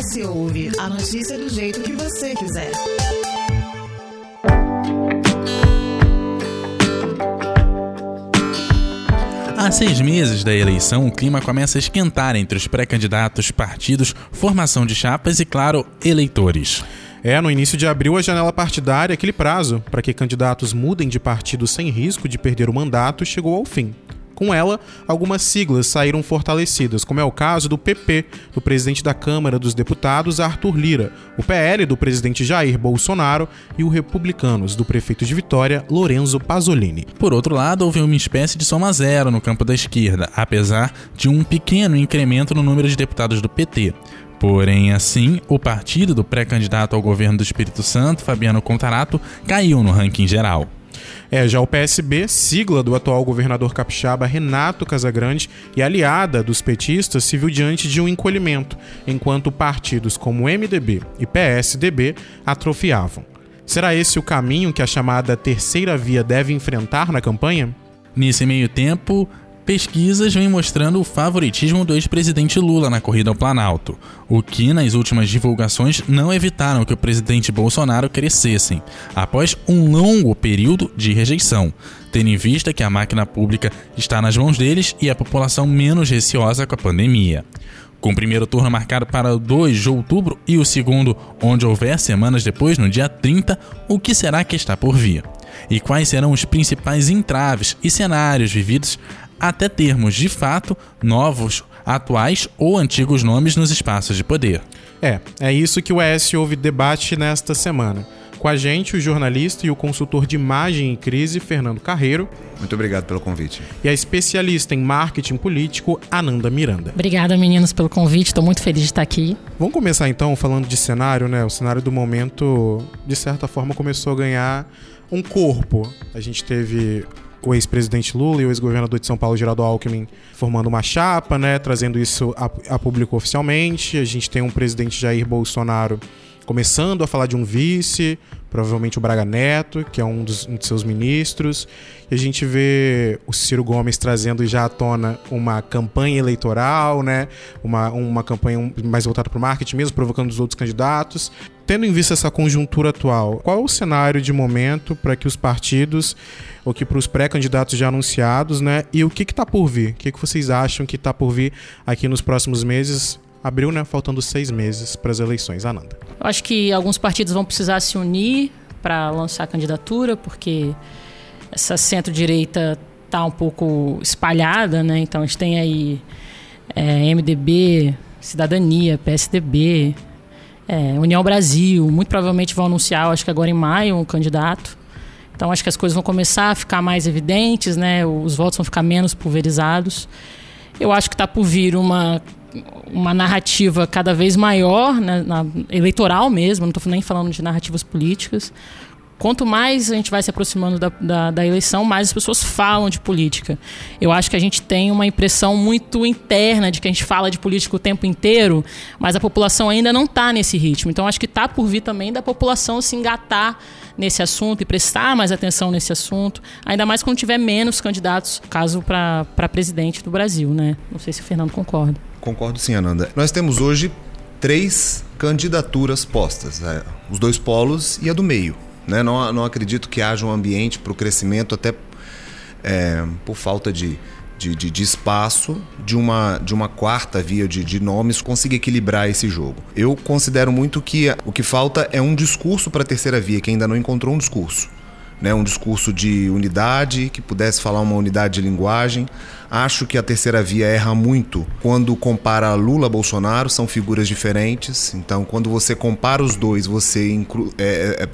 S Ouve, a notícia do jeito que você quiser. Há seis meses da eleição, o clima começa a esquentar entre os pré-candidatos, partidos, formação de chapas e, claro, eleitores. É, no início de abril, a janela partidária, aquele prazo para que candidatos mudem de partido sem risco de perder o mandato, chegou ao fim. Com ela, algumas siglas saíram fortalecidas, como é o caso do PP, do presidente da Câmara dos Deputados, Arthur Lira, o PL do presidente Jair Bolsonaro e o Republicanos, do prefeito de Vitória, Lorenzo Pasolini. Por outro lado, houve uma espécie de soma zero no campo da esquerda, apesar de um pequeno incremento no número de deputados do PT. Porém, assim, o partido do pré-candidato ao governo do Espírito Santo, Fabiano Contarato, caiu no ranking geral. É, já o PSB, sigla do atual governador capixaba Renato Casagrande e aliada dos petistas, se viu diante de um encolhimento, enquanto partidos como MDB e PSDB atrofiavam. Será esse o caminho que a chamada terceira via deve enfrentar na campanha? Nesse meio tempo, pesquisas vêm mostrando o favoritismo do ex-presidente Lula na corrida ao Planalto, o que nas últimas divulgações não evitaram que o presidente Bolsonaro crescessem, após um longo período de rejeição, tendo em vista que a máquina pública está nas mãos deles e a população menos receosa com a pandemia. Com o primeiro turno marcado para 2 de outubro e o segundo, onde houver semanas depois, no dia 30, o que será que está por vir? E quais serão os principais entraves e cenários vividos até termos, de fato, novos, atuais ou antigos nomes nos espaços de poder. É, é isso que o ES Ouve debate nesta semana. Com a gente, o jornalista e o consultor de imagem e crise, Fernando Carreiro. Muito obrigado pelo convite. E a especialista em marketing político, Ananda Miranda. Obrigada, meninos, pelo convite. Estou muito feliz de estar aqui. Vamos começar então falando de cenário, né? O cenário do momento, de certa forma, começou a ganhar um corpo. A gente teve o ex-presidente Lula e o ex-governador de São Paulo, Geraldo Alckmin, formando uma chapa, né, trazendo isso a, a público oficialmente. A gente tem um presidente Jair Bolsonaro começando a falar de um vice, provavelmente o Braga Neto, que é um dos, um seus ministros. E a gente vê o Ciro Gomes trazendo já à tona uma campanha eleitoral, né? Uma, uma campanha mais voltada para o marketing mesmo, provocando os outros candidatos. Tendo em vista essa conjuntura atual, qual é o cenário de momento para que os partidos, ou que para os pré-candidatos já anunciados, né? E o que está por vir? O que, que vocês acham que está por vir aqui nos próximos meses? Abril, né? Faltando seis meses para as eleições. Ananda. Eu acho que alguns partidos vão precisar se unir para lançar candidatura, porque essa centro-direita está um pouco espalhada, né? Então a gente tem aí é, MDB, Cidadania, PSDB, é, União Brasil, muito provavelmente vão anunciar, acho que agora em maio, um candidato. Então acho que as coisas vão começar a ficar mais evidentes, né? Os votos vão ficar menos pulverizados. Eu acho que está por vir uma uma narrativa cada vez maior, né, na, eleitoral mesmo, não estou nem falando de narrativas políticas, quanto mais a gente vai se aproximando da, da, da, eleição, mais as pessoas falam de política. Eu acho que a gente tem uma impressão muito interna de que a gente fala de política o tempo inteiro, mas a população ainda não está nesse ritmo. Então acho que está por vir também da população se engatar nesse assunto e prestar mais atenção nesse assunto, ainda mais quando tiver menos candidatos, caso para presidente do Brasil, né? Não sei se o Fernando concorda. Concordo sim, Ananda. Nós temos hoje três candidaturas postas: né? os dois polos e a do meio. Né? Não, não acredito que haja um ambiente para o crescimento, até é, por falta de, de, de, de, espaço de uma, de uma quarta via de, de nomes consiga equilibrar esse jogo. Eu considero muito que o que falta é um discurso para a terceira via, que ainda não encontrou um discurso. Né? Um discurso de unidade, que pudesse falar uma unidade de linguagem. Acho que a terceira via erra muito quando compara Lula Bolsonaro, são figuras diferentes. Então, quando você compara os dois, você inclu é, é, é,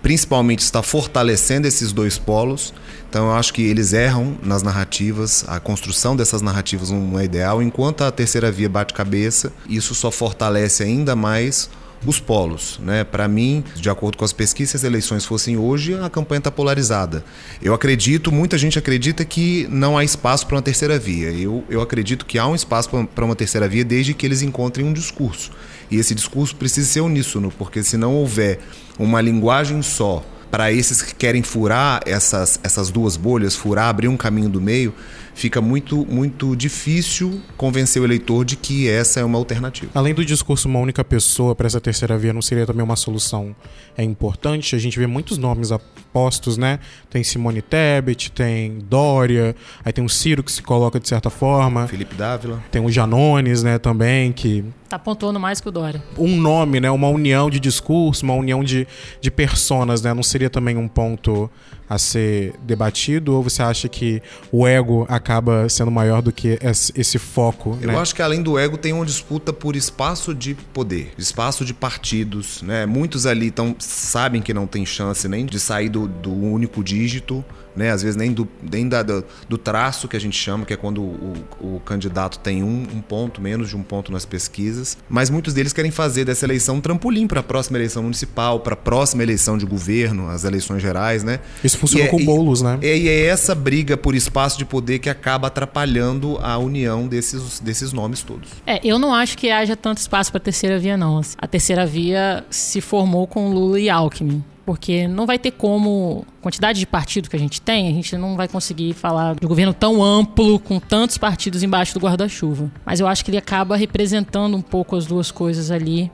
principalmente está fortalecendo esses dois polos. Então, eu acho que eles erram nas narrativas, a construção dessas narrativas não é ideal. Enquanto a terceira via bate cabeça, isso só fortalece ainda mais os polos. Né? Para mim, de acordo com as pesquisas, se as eleições fossem hoje, a campanha está polarizada. Eu acredito, muita gente acredita que não há espaço para uma terceira via. Eu, eu acredito que há um espaço para uma terceira via desde que eles encontrem um discurso. E esse discurso precisa ser uníssono, porque se não houver uma linguagem só para esses que querem furar essas, essas duas bolhas, furar, abrir um caminho do meio, fica muito, muito difícil convencer o eleitor de que essa é uma alternativa. Além do discurso uma única pessoa para essa terceira via, não seria também uma solução é importante? A gente vê muitos nomes apostos, né? Tem Simone Tebet, tem Dória, aí tem o Ciro que se coloca de certa forma. Felipe Dávila. Tem o Janones, né, também, que Tá pontuando mais que o Dória. um nome, né? Uma união de discurso, uma união de, de personas, né? Não seria também um ponto a ser debatido? Ou você acha que o ego acaba sendo maior do que esse, foco? Eu né? acho que além do ego tem uma disputa por espaço de poder, espaço de partidos, né? Muitos ali tão, sabem que não tem chance nem de sair do, do único dígito, né? Às vezes nem, do, nem da, do, do traço que a gente chama, que é quando o, o candidato tem um, um ponto, menos de um ponto nas pesquisas. Mas muitos deles querem fazer dessa eleição um trampolim para a próxima eleição municipal, para a próxima eleição de governo, as eleições gerais, né? Isso funcionou E é- com o Boulos, né? É, e é essa briga por espaço de poder que acaba atrapalhando a união desses, desses nomes todos. É, eu não acho que haja tanto espaço para terceira via, não. A terceira via se formou com Lula e Alckmin. Porque não vai ter como. Quantidade de partido que a gente tem, a gente não vai conseguir falar de um governo tão amplo, com tantos partidos embaixo do guarda-chuva. Mas eu acho que ele acaba representando um pouco as duas coisas ali.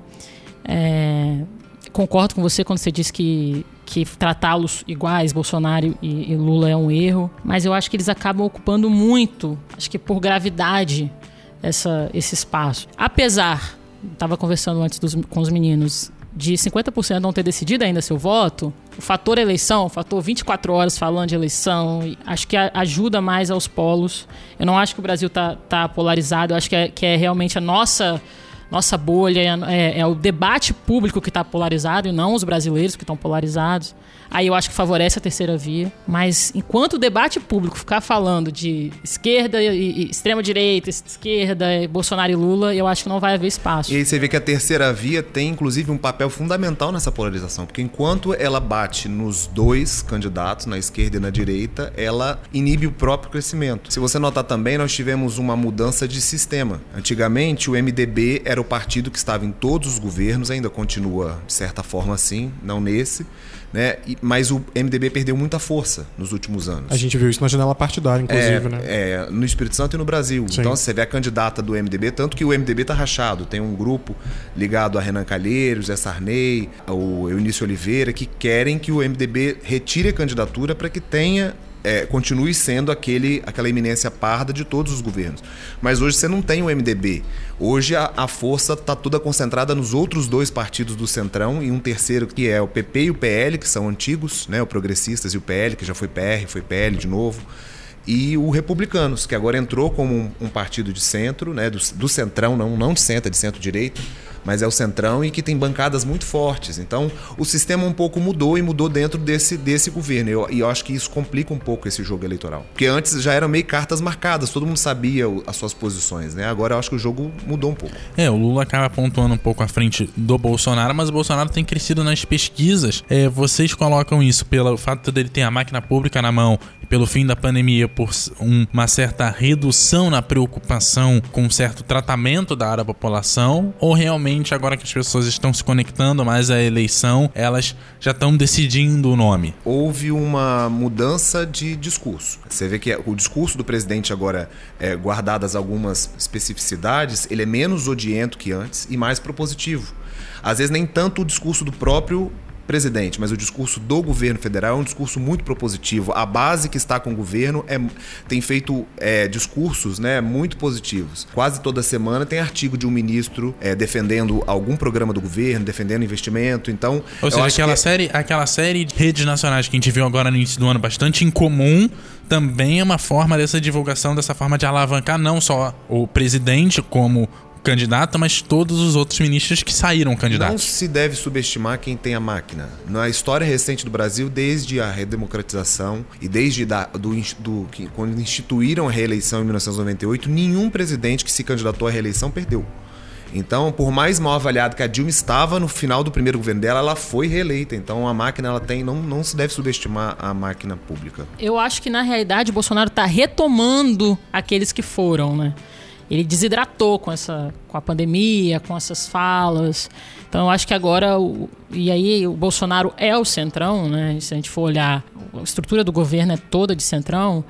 É, concordo com você quando você diz que, que tratá-los iguais, Bolsonaro e, e Lula, é um erro. Mas eu acho que eles acabam ocupando muito, acho que por gravidade, essa, esse espaço. Apesar, estava conversando antes dos- com os meninos, de 50% não ter decidido ainda seu voto, o fator eleição, o fator 24 horas falando de eleição, acho que ajuda mais aos polos. Eu não acho que o Brasil tá, tá polarizado, eu acho que é, que é realmente a nossa nossa bolha, é, é o debate público que está polarizado e não os brasileiros que estão polarizados. Aí eu acho que favorece a terceira via. Mas enquanto o debate público ficar falando de esquerda e, e extrema direita, esquerda, Bolsonaro e Lula, eu acho que não vai haver espaço. E aí você vê que a terceira via tem, inclusive, um papel fundamental nessa polarização, porque enquanto ela bate nos dois candidatos, na esquerda e na direita, ela inibe o próprio crescimento. Se você notar também, nós tivemos uma mudança de sistema. Antigamente, o MDB era o partido que estava em todos os governos, ainda continua de certa forma assim, não nesse, né? Mas o MDB perdeu muita força nos últimos anos. A gente viu isso na janela partidária, inclusive, É, né? é, no Espírito Santo e no Brasil. Sim. Então você vê a candidata do MDB, tanto que o MDB tá rachado. Tem um grupo ligado a Renan Calheiros, Zé Sarney, o Eunício Oliveira, que querem que o MDB retire a candidatura para que tenha. É, continue sendo aquele, aquela eminência parda de todos os governos. Mas hoje você não tem o MDB. Hoje a, a força está toda concentrada nos outros dois partidos do Centrão e um terceiro que é o PP e o PL, que são antigos, né? O Progressistas e o PL, que já foi PR, foi PL de novo e o Republicanos, que agora entrou como um, um partido de centro, né, do, do centrão, não, não de centro, é de centro-direita, mas é o centrão e que tem bancadas muito fortes. Então, o sistema um pouco mudou e mudou dentro desse, desse governo. Eu- E eu, acho que isso complica um pouco esse jogo eleitoral. Porque antes já eram meio cartas marcadas, todo mundo sabia as suas posições, né? Agora eu acho que o jogo mudou um pouco. É, o Lula acaba pontuando um pouco à frente do Bolsonaro, mas o Bolsonaro tem crescido nas pesquisas. É, vocês colocam isso pelo fato dele ter a máquina pública na mão pelo fim da pandemia, por um- uma certa redução na preocupação com um certo tratamento da área da população, ou realmente agora que as pessoas estão se conectando mais à eleição, elas já estão decidindo o nome? houve uma mudança de discurso. Você vê que o discurso do presidente agora, é, guardadas algumas especificidades, ele é menos odiento que antes e mais propositivo. Às vezes nem tanto o discurso do próprio presidente, mas o discurso do governo federal é um discurso muito propositivo. A base que está com o governo é, tem feito é, discursos né, muito positivos. Quase toda semana tem artigo de um ministro é, defendendo algum programa do governo, defendendo investimento. Então, Ou seja, aquela, que- série, aquela série de redes nacionais que a gente viu agora no início do ano, bastante incomum, também é uma forma dessa divulgação, dessa forma de alavancar não só o presidente como candidato, mas todos os outros ministros que saíram Não candidatos. se deve subestimar quem tem a máquina. Na história recente do Brasil, desde a redemocratização e desde da, do, do- que, quando instituíram a reeleição em 1998, nenhum presidente que se candidatou à reeleição perdeu. Então, por mais mal avaliado que a Dilma estava no final do primeiro governo dela, ela foi reeleita. Então, a máquina ela tem, não, não se deve subestimar a máquina pública. Eu acho que na realidade o Bolsonaro está retomando aqueles que foram, né? Ele desidratou com essa, com a pandemia, com essas falas. Então eu acho que agora o, e aí o Bolsonaro é o centrão, né? Se a gente for olhar a estrutura do governo é toda de centrão.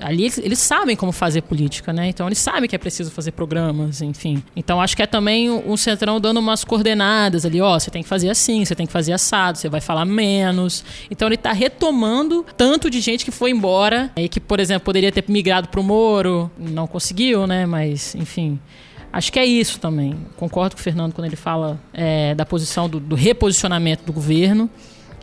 Ali eles, eles, sabem como fazer política, né? Então eles sabem que é preciso fazer programas, enfim. Então acho que é também um centrão dando umas coordenadas ali, ó, você tem que fazer assim, você tem que fazer assado, você vai falar menos. Então ele está retomando tanto de gente que foi embora e que, por exemplo, poderia ter migrado para o Moro, não conseguiu, né? Mas, enfim. Acho que é isso também. Concordo com o Fernando quando ele fala é, da posição do, do, reposicionamento do governo.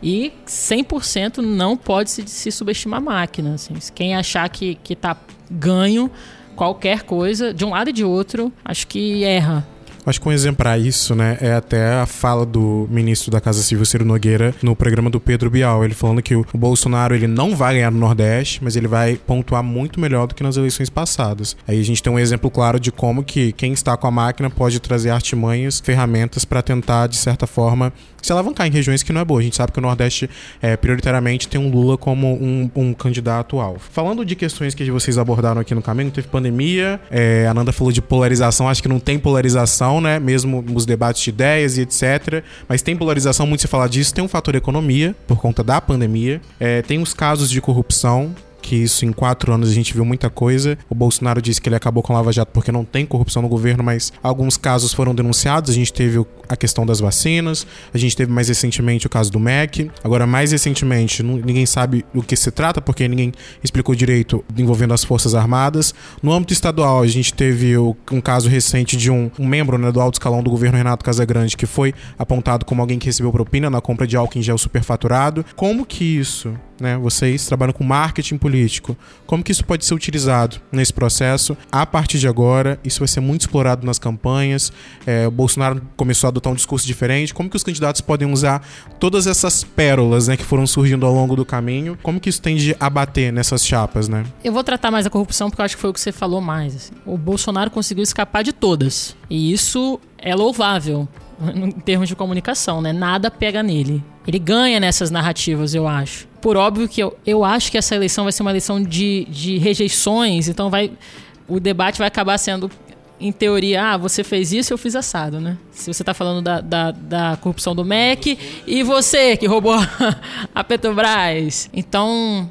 E 100% não pode se, se subestimar a máquina. Assim. Quem achar que está ganho qualquer coisa, de um lado e de outro, acho que erra. Acho que um exemplo para isso, né, é até a fala do ministro da Casa Civil, Ciro Nogueira, no programa do Pedro Bial. Ele falando que o Bolsonaro ele não vai ganhar no Nordeste, mas ele vai pontuar muito melhor do que nas eleições passadas. Aí a gente tem um exemplo claro de como que quem está com a máquina pode trazer artimanhas, ferramentas para tentar, de certa forma, se alavancar em regiões que não é boa. A gente sabe que o Nordeste, é, prioritariamente, tem um Lula como um, um candidato alvo. Falando de questões que vocês abordaram aqui no caminho, teve pandemia, é, a Nanda falou de polarização, acho que não tem polarização, né? Mesmo os debates de ideias e etc. Mas tem polarização, muito se falar disso. Tem um fator economia, por conta da pandemia. É, tem os casos de corrupção, que isso em quatro anos a gente viu muita coisa. O Bolsonaro disse que ele acabou com o Lava Jato porque não tem corrupção no governo, mas alguns casos foram denunciados. A gente teve a questão das vacinas, a gente teve mais recentemente o caso do MEC. Agora, mais recentemente, ninguém sabe do que se trata, porque ninguém explicou direito envolvendo as Forças Armadas. No âmbito estadual, a gente teve um caso recente de um, um membro né, do alto escalão do governo, Renato Casagrande, que foi apontado como alguém que recebeu propina na compra de álcool em gel superfaturado. Como que isso né? Vocês trabalham com marketing político. Como que isso pode ser utilizado nesse processo? A partir de agora, isso vai ser muito explorado nas campanhas. É, o Bolsonaro começou a adotar um discurso diferente. Como que os candidatos podem usar todas essas pérolas, né, que foram surgindo ao longo do caminho? Como que isso tende a bater nessas chapas, né? Eu vou tratar mais a corrupção porque eu acho que foi o que você falou mais. Assim. O Bolsonaro conseguiu escapar de todas. E isso é louvável em termos de comunicação, né? Nada pega nele. Ele ganha nessas narrativas, eu acho. Por óbvio que eu, eu acho que essa eleição vai ser uma eleição de, de rejeições, então vai o debate vai acabar sendo, em teoria, ah, você fez isso, eu fiz assado, né? Se você está falando da, da, da, corrupção do MEC e você que roubou a Petrobras. Então,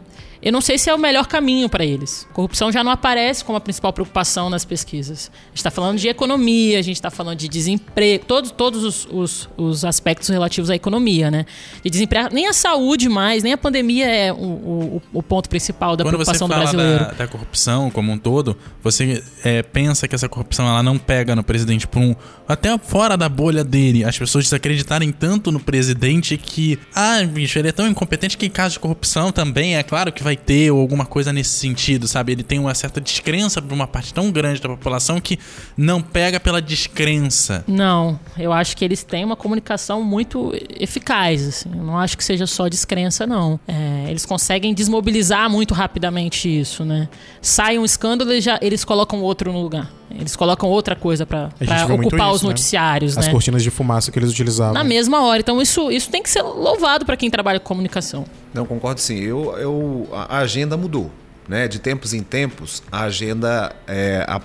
eu não sei se é o melhor caminho para eles. Corrupção já não aparece como a principal preocupação nas pesquisas. A gente está falando de economia, a gente está falando de desemprego, todos, todos os, os, os, aspectos relativos à economia, né? De desemprego, nem a saúde mais, nem a pandemia é o, o, o ponto principal da Quando preocupação do brasileiro. Da, da corrupção como um todo, você é, pensa que essa corrupção ela não pega no presidente por um. Até fora da bolha dele, as pessoas desacreditarem tanto no presidente que. Ah, bicho, ele é tão incompetente que em caso de corrupção também é claro que vai ter ou alguma coisa nesse sentido, sabe? Ele tem uma certa descrença por uma parte tão grande da população que não pega pela descrença. Não, eu acho que eles têm uma comunicação muito eficaz, assim. Eu não acho que seja só descrença, não. É, eles conseguem desmobilizar muito rapidamente isso, né? Sai um escândalo e já eles colocam outro no lugar. Eles colocam outra coisa para ocupar isso, os né? noticiários, né? As cortinas de fumaça que eles utilizavam. Na mesma hora. Então isso, isso tem que ser louvado para quem trabalha com comunicação. Não, concordo sim. Eu, eu, a agenda mudou. Né? De tempos em tempos, a agenda, é, a,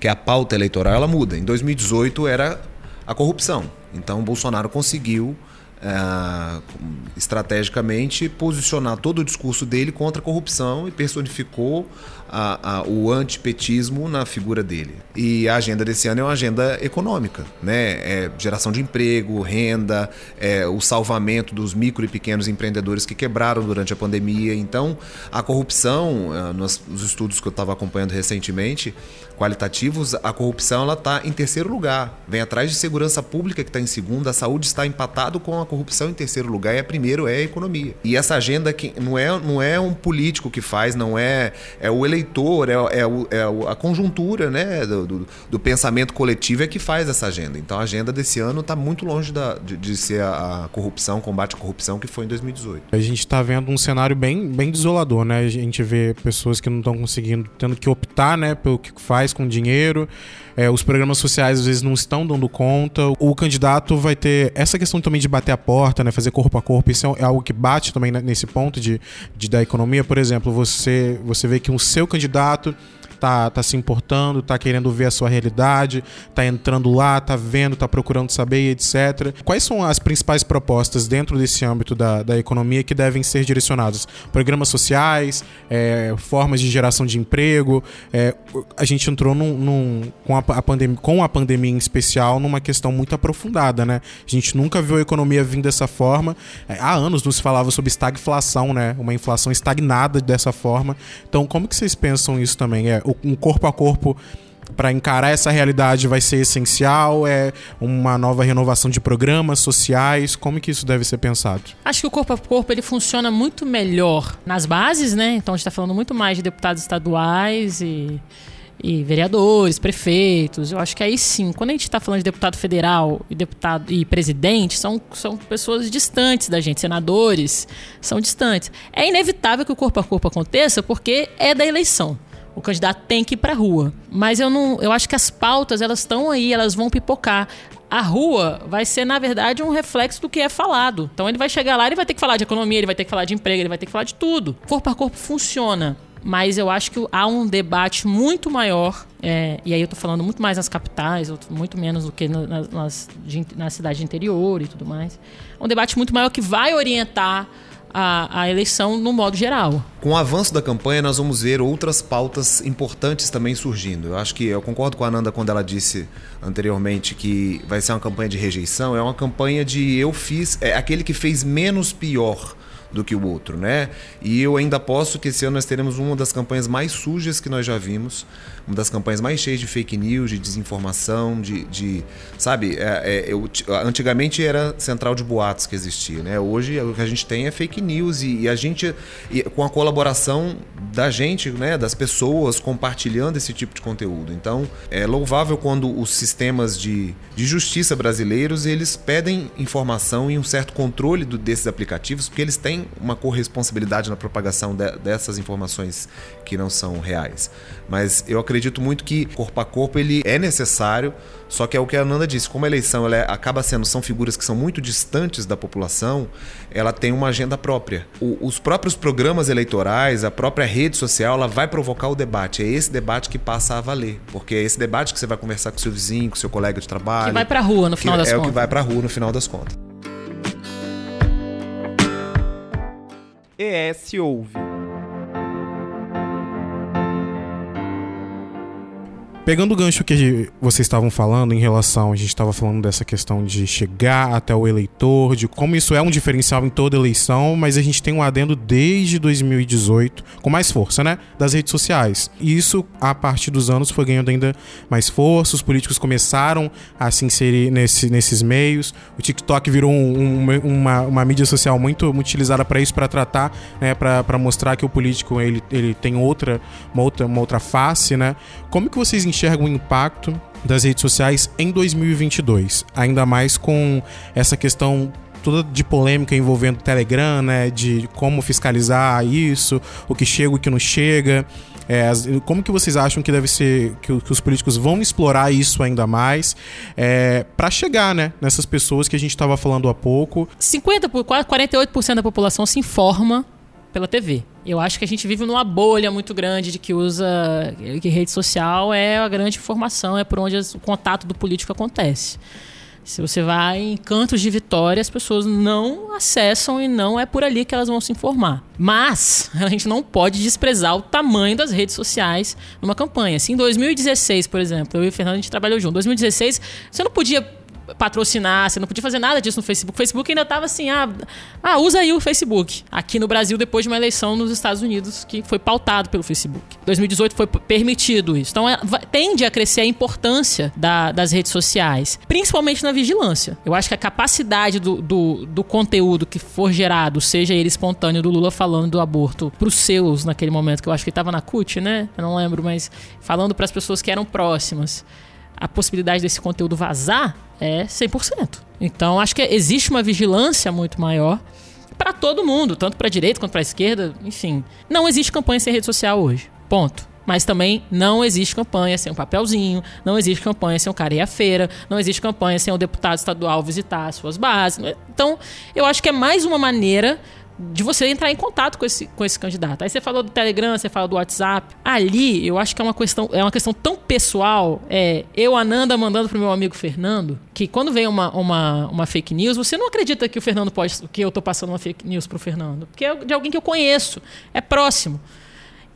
que é a pauta eleitoral, ela muda. Em 2018 era a corrupção. Então o Bolsonaro conseguiu é, estrategicamente posicionar todo o discurso dele contra a corrupção e personificou a, a, o antipetismo na figura dele. E a agenda desse ano é uma agenda econômica, né? É geração de emprego, renda, é o salvamento dos micro e pequenos empreendedores que quebraram durante a pandemia. Então, a corrupção, é, nos estudos que eu estava acompanhando recentemente, qualitativos, a corrupção ela está em terceiro lugar. Vem atrás de segurança pública que está em segundo, a saúde está empatado com a corrupção em terceiro lugar e a primeiro é a economia. E essa agenda que não é, não é um político que faz, não é é o eleitor, é, é, é a conjuntura né, do, do, do, pensamento coletivo é que faz essa agenda. Então a agenda desse ano está muito longe da, de, de ser a, a, corrupção, combate à corrupção que foi em 2018. A gente está vendo um cenário bem, bem desolador, né? A gente vê pessoas que não estão conseguindo, tendo que optar né, pelo que faz com dinheiro. É, os programas sociais às vezes não estão dando conta. O candidato vai ter essa questão também de bater a porta, né, fazer corpo a corpo. Isso é algo que bate também nesse ponto de, de da economia. Por exemplo, você você vê que o seu candidato tá, tá se importando, tá querendo ver a sua realidade, tá entrando lá, tá vendo, tá procurando saber, etc. Quais são as principais propostas dentro desse âmbito da, da economia que devem ser direcionadas? Programas sociais, é, formas de geração de emprego. É, a gente entrou num, num, com, a, a pandemia, com a pandemia em especial numa questão muito aprofundada, né? A gente nunca viu a economia vindo dessa forma. É, há anos não se falava sobre estagflação, né? Uma inflação estagnada dessa forma. Então, como que vocês pensam isso também? É um corpo a corpo para encarar essa realidade vai ser essencial? É uma nova renovação de programas sociais? Como que isso deve ser pensado? Acho que o corpo a corpo ele funciona muito melhor nas bases, né? Então a gente está falando muito mais de deputados estaduais e, e vereadores, prefeitos. Eu acho que aí sim, quando a gente está falando de deputado federal e deputado e presidente, são, são pessoas distantes da gente, senadores são distantes. É inevitável que o corpo a corpo aconteça porque é da eleição. O candidato tem que ir para a rua. Mas eu não, eu acho que as pautas elas estão aí, elas vão pipocar. A rua vai ser, na verdade, um reflexo do que é falado. Então ele vai chegar lá, ele vai ter que falar de economia, ele vai ter que falar de emprego, ele vai ter que falar de tudo. Corpo a corpo funciona. Mas eu acho que há um debate muito maior, é, e aí eu estou falando muito mais nas capitais, muito menos do que nas, nas, na cidade interior e tudo mais. Um debate muito maior que vai orientar a, a, eleição no modo geral. Com o avanço da campanha, nós vamos ver outras pautas importantes também surgindo. Eu acho que eu concordo com a Ananda quando ela disse anteriormente que vai ser uma campanha de rejeição. É uma campanha de eu fiz, é aquele que fez menos pior do que o outro, né? E eu ainda posso que esse ano nós teremos uma das campanhas mais sujas que nós já vimos, uma das campanhas mais cheias de fake news, de desinformação, de, de sabe? É, é, eu, antigamente era central de boatos que existia, né? Hoje o que a gente tem é fake news e, e a gente, e, com a colaboração da gente, né? Das pessoas compartilhando esse tipo de conteúdo. Então é louvável quando os sistemas de, de justiça brasileiros eles pedem informação e um certo controle do, desses aplicativos, porque eles têm uma corresponsabilidade na propagação de, dessas informações que não são reais. Mas eu acredito muito que corpo a corpo ele é necessário, só que é o que a Ananda disse, como a eleição ela é, acaba sendo são figuras que são muito distantes da população, ela tem uma agenda própria. O, os próprios programas eleitorais, a própria rede social, ela vai provocar o debate. É esse debate que passa a valer, porque é esse debate que você vai conversar com seu vizinho, com seu colega de trabalho. Que vai para rua no final das é contas. É o que vai para rua no final das contas. ES Ouve. Pegando o gancho que vocês estavam falando em relação, a gente estava falando dessa questão de chegar até o eleitor, de como isso é um diferencial em toda eleição, mas a gente tem um adendo desde 2018, com mais força, né? Das redes sociais. E isso, a partir dos anos, foi ganhando ainda mais força, os políticos começaram a se inserir nesse, nesses meios. O TikTok virou um, um, uma, uma mídia social muito, muito utilizada para isso, para tratar, né? Para mostrar que o político ele, ele tem outra uma, outra, uma outra face, né? Como que vocês enxerga o impacto das redes sociais em 2022, ainda mais com essa questão toda de polêmica envolvendo o Telegram, né, de como fiscalizar isso, o que chega, o que não chega. É, como que vocês acham que deve ser que, os políticos vão explorar isso ainda mais é, para chegar, né, nessas pessoas que a gente estava falando há pouco? 50 por 48% da população se informa pela TV. Eu acho que a gente vive numa bolha muito grande de que usa que rede social é a grande informação, é por onde o contato do político acontece. Se você vai em cantos de vitória, as pessoas não acessam e não é por ali que elas vão se informar. Mas a gente não pode desprezar o tamanho das redes sociais numa campanha. Se em 2016, por exemplo, eu e o Fernando a gente trabalhou junto. Em 2016, você não podia patrocinar, você não podia fazer nada disso no Facebook. O Facebook ainda estava assim, ah, ah, usa aí o Facebook. Aqui no Brasil, depois de uma eleição nos Estados Unidos, que foi pautado pelo Facebook. 2018 foi permitido isso. Então, é, tende a crescer a importância da, das redes sociais, principalmente na vigilância. Eu acho que a capacidade do, do, do conteúdo que for gerado, seja ele espontâneo do Lula falando do aborto para os seus naquele momento, que eu acho que ele estava na CUT, né? Eu não lembro, mas falando para as pessoas que eram próximas a possibilidade desse conteúdo vazar é 100%. Então, acho que existe uma vigilância muito maior para todo mundo, tanto para a direita quanto para a esquerda, enfim. Não existe campanha sem rede social hoje. Ponto. Mas também não existe campanha sem um papelzinho, não existe campanha sem o cara ir à feira, não existe campanha sem o deputado estadual visitar as suas bases. Então, eu acho que é mais uma maneira de você entrar em contato com esse, com esse candidato. Aí você falou do Telegram, você fala do WhatsApp. Ali, eu acho que é uma questão, é uma questão tão pessoal. É, eu, Ananda, mandando pro meu amigo Fernando, que quando vem uma, uma, uma fake news, você não acredita que o Fernando pode. que eu tô passando uma fake news pro Fernando. Porque é de alguém que eu conheço, é próximo.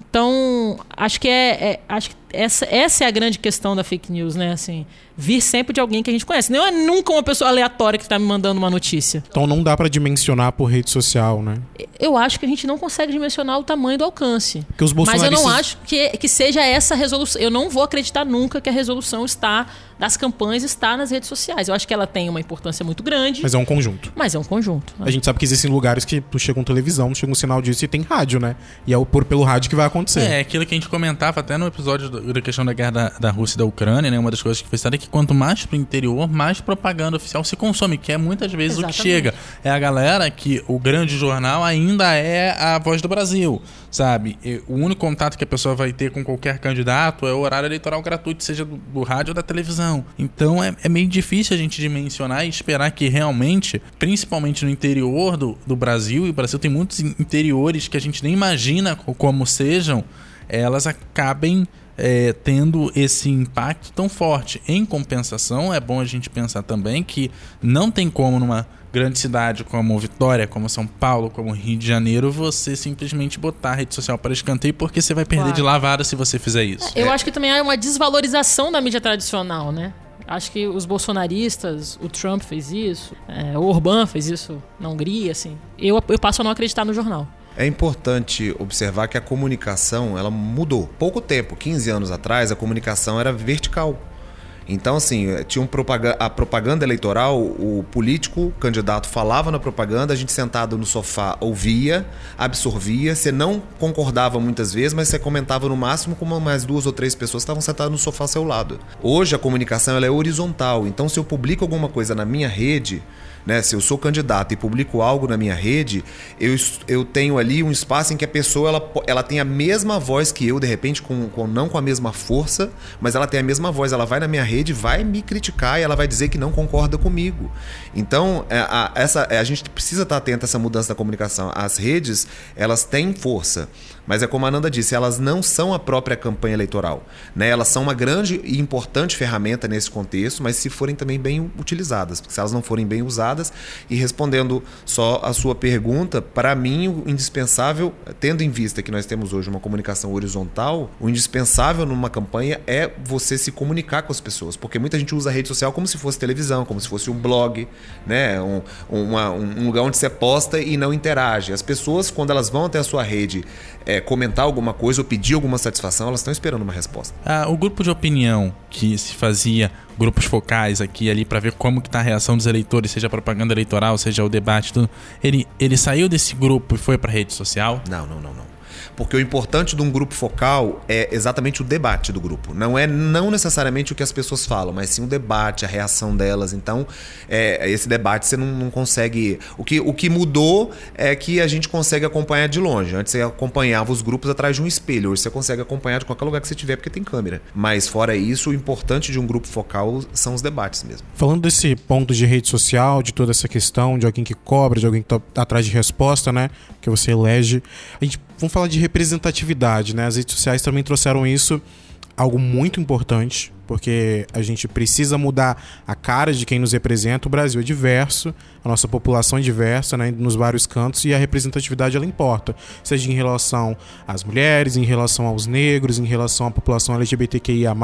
Então, acho que é, é, acho que essa, essa é a grande questão da fake news, né? Assim, vir sempre de alguém que a gente conhece. Não é nunca uma pessoa aleatória que está me mandando uma notícia. Então não dá para dimensionar por rede social, né? Eu acho que a gente não consegue dimensionar o tamanho do alcance. Porque os Mas eu bolsonaristas... não acho que, que seja essa a resolução. Eu não vou acreditar nunca que a resolução está das campanhas está nas redes sociais. Eu acho que ela tem uma importância muito grande, mas, Mas é um conjunto. é um conjunto. A gente sabe que existem lugares que tu chega com televisão, chega um sinal disso e tem rádio, né? E é o por pelo rádio que vai acontecer. É, aquilo que a gente comentava até no episódio do- da questão da guerra da, da Rússia e da Ucrânia, né? Uma das coisas que foi citada é que quanto mais pro interior, mais propaganda oficial se consome, que é muitas vezes o que Exatamente. chega. É a galera que o grande jornal ainda é a voz do Brasil, sabe? E o único contato que a pessoa vai ter com qualquer candidato é o horário eleitoral gratuito, seja do, do rádio ou da televisão. Então é, é meio difícil a gente dimensionar e esperar que realmente, principalmente no interior do, do Brasil, e o Brasil tem muitos in- interiores que a gente nem imagina co- como sejam, elas acabem é, tendo esse impacto tão forte. Em compensação, é bom a gente pensar também que não tem como numa grande cidade como Vitória, como São Paulo, como Rio de Janeiro, você simplesmente botar a rede social para escanteio porque você vai perder Claro. de lavada se você fizer isso. Eu acho que também há uma desvalorização da mídia tradicional, né? Acho que os bolsonaristas, o Trump fez isso, é, o Orbán fez isso na Hungria, assim. Eu, eu passo a não acreditar no jornal. É importante observar que a comunicação ela mudou. Pouco tempo, 15 anos atrás, a comunicação era vertical. Então, assim, tinha um propaga- a propaganda eleitoral, o político, o candidato falava na propaganda, a gente sentado no sofá ouvia, absorvia, você não concordava muitas vezes, mas você comentava no máximo com mais duas ou três pessoas que estavam sentadas no sofá ao seu lado. Hoje a comunicação ela é horizontal, então se eu publico alguma coisa na minha rede, né, se eu sou candidato e publico algo na minha rede, eu, eu tenho ali um espaço em que a pessoa ela, ela tem a mesma voz que eu, de repente, com, com- não com a mesma força, mas ela tem a mesma voz. Ela vai na minha rede, vai me criticar e ela vai dizer que não concorda comigo. Então, é, a, essa, é, a gente precisa estar atento a essa mudança da comunicação. As redes, elas têm força. Mas é como a Ananda disse, elas não são a própria campanha eleitoral. Né? Elas são uma grande e importante ferramenta nesse contexto, mas se forem também bem utilizadas. Porque se elas não forem bem usadas, e respondendo só a sua pergunta, para mim o indispensável, tendo em vista que nós temos hoje uma comunicação horizontal, o indispensável numa campanha é você se comunicar com as pessoas. Porque muita gente usa a rede social como se fosse televisão, como se fosse um blog, né? um, uma- um lugar onde você posta e não interage. As pessoas, quando elas vão até a sua rede é, comentar alguma coisa ou pedir alguma satisfação, elas estão esperando uma resposta. Ah, o grupo de opinião que se fazia grupos focais aqui e ali para ver como que tá a reação dos eleitores, seja a propaganda eleitoral, seja o debate, tudo. Ele, ele saiu desse grupo e foi para rede social? Não, não, não, não. Porque o importante de um grupo focal é exatamente o debate do grupo. Não é não necessariamente o que as pessoas falam, mas sim o debate, a reação delas. Então, é, esse debate você não, não consegue. O que, o que mudou é que a gente consegue acompanhar de longe. Antes você acompanhava os grupos atrás de um espelho. Hoje você consegue acompanhar de qualquer lugar que você tiver, porque tem câmera. Mas fora isso, o importante de um grupo focal são os debates mesmo. Falando desse ponto de rede social, de toda essa questão, de alguém que cobra, de alguém que tá atrás de resposta, né? Que você elege. A gente vamos falar de representatividade, né? As redes sociais também trouxeram isso, algo muito importante, porque a gente precisa mudar a cara de quem nos representa. O Brasil é diverso, a nossa população é diversa, né? Nos vários cantos, e a representatividade ela importa. Seja em relação às mulheres, em relação aos negros, em relação à população LGBTQIA.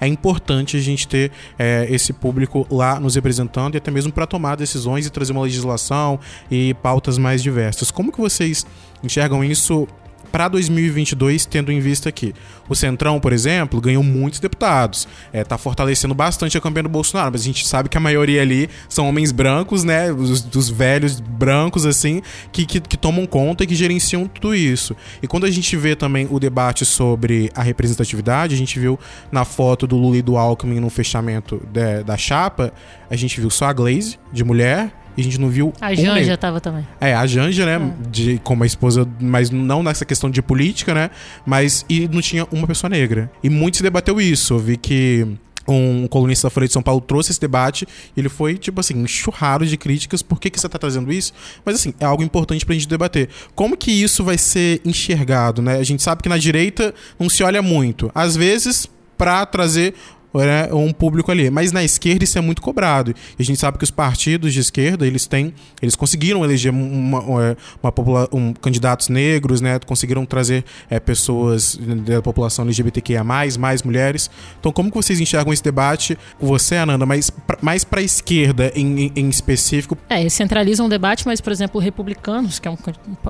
É importante a gente ter é, esse público lá nos representando e até mesmo para tomar decisões e trazer uma legislação e pautas mais diversas. Como que vocês enxergam isso para 2022, tendo em vista que o Centrão, por exemplo, ganhou muitos deputados, é, tá fortalecendo bastante a campanha do Bolsonaro, mas a gente sabe que a maioria ali são homens brancos, né, dos, dos velhos brancos, assim, que, que, que tomam conta e que gerenciam tudo isso. E quando a gente vê também o debate sobre a representatividade, a gente viu na foto do Lula e do Alckmin no fechamento da- da chapa, a gente viu só a Glaze, de mulher, e a gente não viu A um Janja negro. tava também. É, a Janja, né? De, como a esposa, mas não nessa questão de política, né? Mas e não tinha uma pessoa negra. E muito se debateu isso. Eu vi que um colunista da Folha de São Paulo trouxe esse debate e ele foi, tipo assim, enxurrado de críticas. Por que, que você está trazendo isso? Mas, assim, é algo importante para a gente debater. Como que isso vai ser enxergado, né? A gente sabe que na direita não se olha muito. Às vezes, para trazer né, um público ali. Mas na esquerda isso é muito cobrado. E a gente sabe que os partidos de esquerda, eles têm, eles conseguiram eleger uma, uma, uma popula um, candidatos negros, né, conseguiram trazer é, pessoas da população LGBTQIA+, mais mulheres. Então como que vocês enxergam esse debate com você, Ananda, mas pra, mais para a esquerda em, em, específico? É, centralizam o debate, mas, por exemplo, republicanos, que é um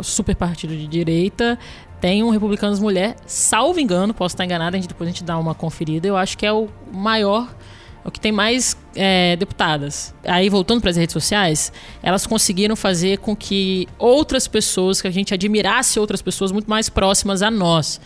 super partido de direita, tem um Republicanos Mulher, salvo engano, posso estar enganado, a gente, depois a gente dá uma conferida. Eu acho que é o maior, o que tem mais é, deputadas. Aí, voltando para as redes sociais, elas conseguiram fazer com que outras pessoas, que a gente admirasse outras pessoas muito mais próximas a nós.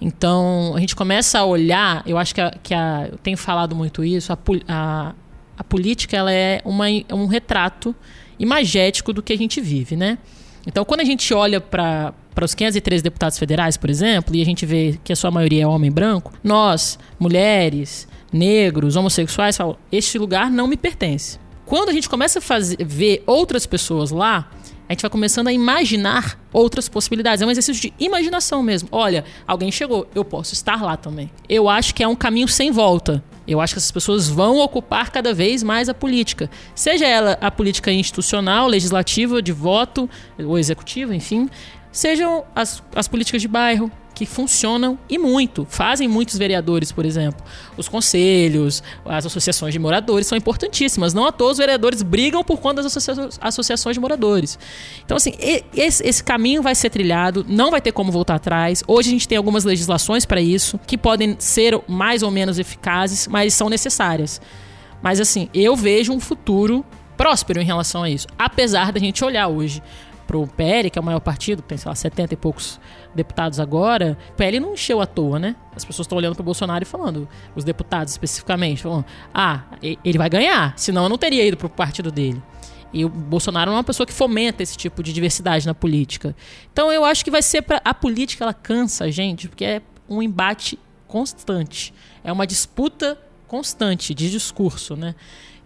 Então, a gente começa a olhar, eu acho que, a, que a, eu tenho falado muito isso, a, a, a política ela é uma, um retrato imagético do que a gente vive, né? Então, quando a gente olha para para os 503 deputados federais, por exemplo, e a gente vê que a sua maioria é homem branco, nós, mulheres, negros, homossexuais, falam: este lugar não me pertence. Quando a gente começa a fazer, ver outras pessoas lá, a gente vai começando a imaginar outras possibilidades. É um exercício de imaginação mesmo. Olha, alguém chegou, eu posso estar lá também. Eu acho que é um caminho sem volta. Eu acho que essas pessoas vão ocupar cada vez mais a política. Seja ela a política institucional, legislativa, de voto, ou executiva, enfim, sejam as, as políticas de bairro, que funcionam e muito. Fazem muitos vereadores, por exemplo. Os conselhos, as associações de moradores são importantíssimas. Não a todos os vereadores brigam por conta das associações de moradores. Então, assim, esse, caminho vai ser trilhado, não vai ter como voltar atrás. Hoje a gente tem algumas legislações para isso, que podem ser mais ou menos eficazes, mas são necessárias. Mas, assim, eu vejo um futuro próspero em relação a isso. Apesar da gente olhar hoje pro PL, que é o maior partido, tem, sei lá, 70 e poucos deputados agora, o PL não encheu à toa, né? As pessoas estão olhando pro Bolsonaro e falando, os deputados especificamente, falando, ah, ele vai ganhar, senão eu não teria ido pro partido dele. E o Bolsonaro não é uma pessoa que fomenta esse tipo de diversidade na política. Então eu acho que vai ser para a política ela cansa a gente, porque é um embate constante, é uma disputa constante de discurso, né?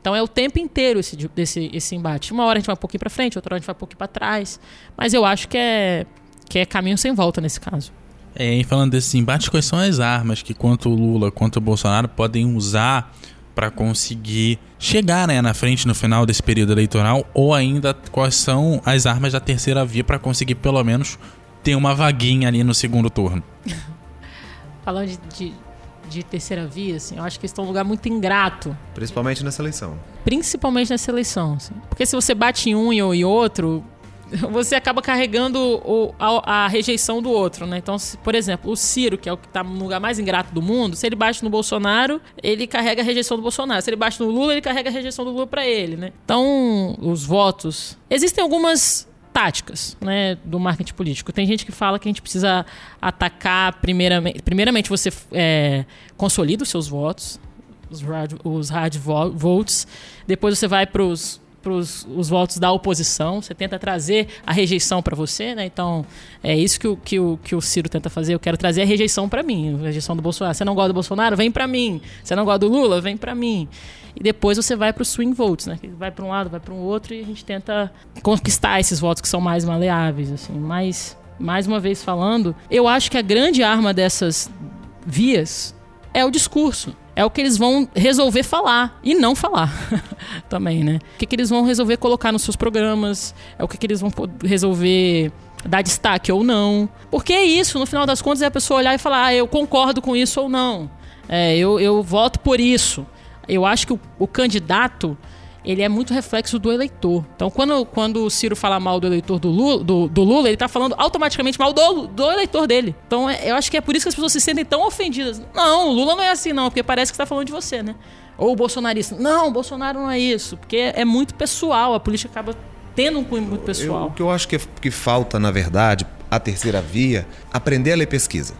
Então é o tempo inteiro esse, esse, esse embate. Uma hora a gente vai um pouquinho para frente, outra hora a gente vai um pouquinho para trás. Mas eu acho que é, que é caminho sem volta nesse caso. É, e falando desse embate, quais são as armas que quanto o Lula quanto o Bolsonaro podem usar para conseguir chegar né, na frente no final desse período eleitoral? Ou ainda quais são as armas da terceira via para conseguir pelo menos ter uma vaguinha ali no segundo turno? Falando de, de de terceira via, assim, eu acho que eles estão num lugar muito ingrato. Principalmente nessa eleição. Principalmente nessa eleição. Assim. Porque se você bate em um e outro, você acaba carregando o, a, a, rejeição do outro, né? Então, se, por exemplo, o Ciro, que é o que está no lugar mais ingrato do mundo, se ele bate no Bolsonaro, ele carrega a rejeição do Bolsonaro. Se ele bate no Lula, ele carrega a rejeição do Lula para ele, né? Então, os votos. Existem algumas táticas né, do marketing político. Tem gente que fala que a gente precisa atacar primeiramente. Primeiramente, você é, consolida os seus votos, os hard, os hard votes. Depois você vai para os para os votos da oposição, você tenta trazer a rejeição para você, né? Então, é isso que o, que, o, que o Ciro tenta fazer. Eu quero trazer a rejeição para mim, a rejeição do Bolsonaro. Você não gosta do Bolsonaro? Vem para mim. Você não gosta do Lula? Vem para mim. E depois você vai para os swing votes, né? Vai para um lado, vai para um outro e a gente tenta conquistar esses votos que são mais maleáveis, assim. Mas, mais uma vez falando, eu acho que a grande arma dessas vias é o discurso é o que eles vão resolver falar e não falar também, né? O que, que eles vão resolver colocar nos seus programas, é o que, que eles vão resolver dar destaque ou não. Porque é isso, no final das contas, é a pessoa olhar e falar, ah, eu concordo com isso ou não. É, eu, eu voto por isso. Eu acho que o, o candidato ele é muito reflexo do eleitor. Então, quando, quando o Ciro fala mal do eleitor do Lula, do, do Lula ele está falando automaticamente mal do, do eleitor dele. Então, é, eu acho que é por isso que as pessoas se sentem tão ofendidas. Não, o Lula não é assim, não, porque parece que está falando de você, né? Ou o bolsonarista. Não, o Bolsonaro não é isso, porque é muito pessoal, a política acaba tendo um cunho muito pessoal. Eu, o que eu acho que, que falta, na verdade, a terceira via, aprender a ler pesquisa.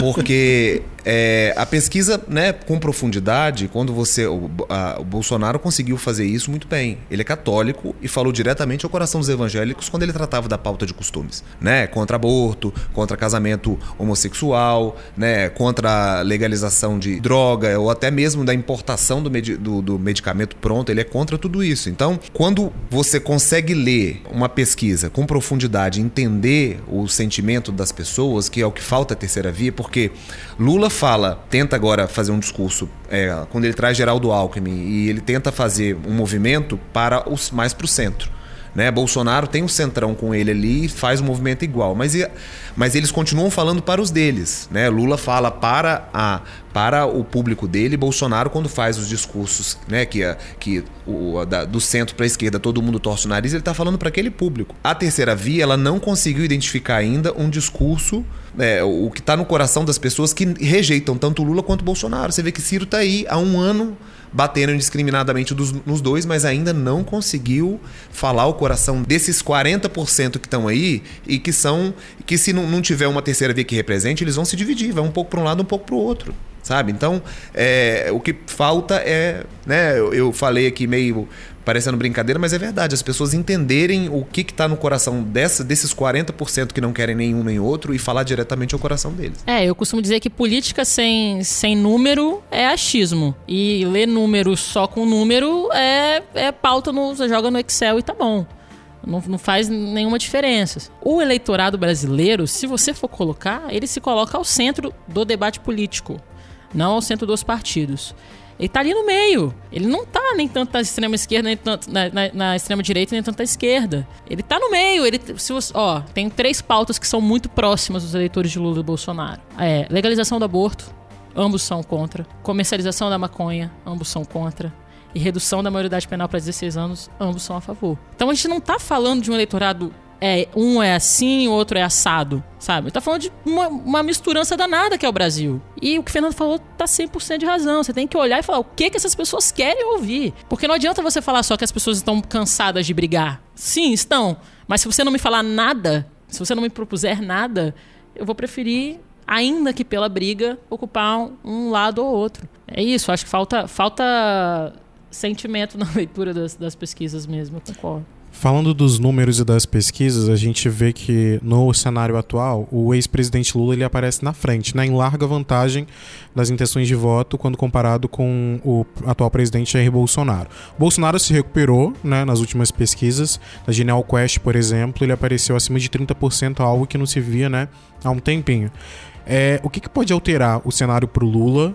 Porque é, a pesquisa, né, com profundidade, quando você. O, a, o, Bolsonaro conseguiu fazer isso muito bem. Ele é católico e falou diretamente ao coração dos evangélicos quando ele tratava da pauta de costumes. Né? Contra aborto, contra casamento homossexual, né? contra a legalização de droga, ou até mesmo da importação do, med do, do medicamento pronto. Ele é contra tudo isso. Então, quando você consegue ler uma pesquisa com profundidade, entender o sentimento das pessoas, que é o que falta a terceira via, porque Lula fala, tenta agora fazer um discurso, é, quando ele traz Geraldo Alckmin e ele tenta fazer um movimento para os mais para o centro. Né? Bolsonaro tem um centrão com ele ali e faz um movimento igual, mas, mas eles continuam falando para os deles. Né? Lula fala para, a, para o público dele, Bolsonaro, quando faz os discursos né, que, que o, da, do centro para a esquerda todo mundo torce o nariz, ele está falando para aquele público. A terceira via ela não conseguiu identificar ainda um discurso é, o que está no coração das pessoas que rejeitam tanto Lula quanto Bolsonaro. Você vê que Ciro está aí há um ano batendo indiscriminadamente dos, nos dois, mas ainda não conseguiu falar o coração desses 40% que estão aí e que são. que se não, não tiver uma terceira via que represente, eles vão se dividir, vai um pouco para um lado, um pouco para o outro sabe? Então, é, o que falta é, né? Eu, eu, falei aqui meio parecendo brincadeira, mas é verdade. As pessoas entenderem o que está no coração dessa, desses 40% que não querem nenhum nem outro e falar diretamente ao coração deles. É, eu costumo dizer que política sem, sem número é achismo. E ler número só com número é, é pauta, no, você joga no Excel e tá bom. Não, não, faz nenhuma diferença. O eleitorado brasileiro, se você for colocar, ele se coloca ao centro do debate político, não ao centro dos partidos. Ele tá ali no meio. Ele não tá nem tanto na extrema esquerda, nem tanto na, na, na extrema direita, nem tanto na esquerda. Ele tá no meio. Ele, se você, ó, tem três pautas que são muito próximas dos eleitores de Lula e Bolsonaro. É, legalização do aborto, ambos são contra. Comercialização da maconha, ambos são contra. E redução da maioridade penal para 16 anos, ambos são a favor. Então a gente não tá falando de um eleitorado é, um é assim, o outro é assado, sabe? Tá falando de uma, uma misturança danada que é o Brasil. E o que o Fernando falou tá 100% de razão. Você tem que olhar e falar o que que essas pessoas querem ouvir. Porque não adianta você falar só que as pessoas estão cansadas de brigar. Sim, estão. Mas se você não me falar nada, se você não me propuser nada, eu vou preferir, ainda que pela briga, ocupar um, lado ou outro. É isso, acho que falta, falta sentimento na leitura das, das pesquisas mesmo, eu concordo. Falando dos números e das pesquisas, a gente vê que no cenário atual, o ex-presidente Lula ele aparece na frente, né, em larga vantagem das intenções de voto quando comparado com o atual presidente Jair Bolsonaro. Bolsonaro se recuperou né, nas últimas pesquisas. Na Genial Quest, por exemplo, ele apareceu acima de 30%, algo que não se via né, há um tempinho. É, o que, que pode alterar o cenário para o Lula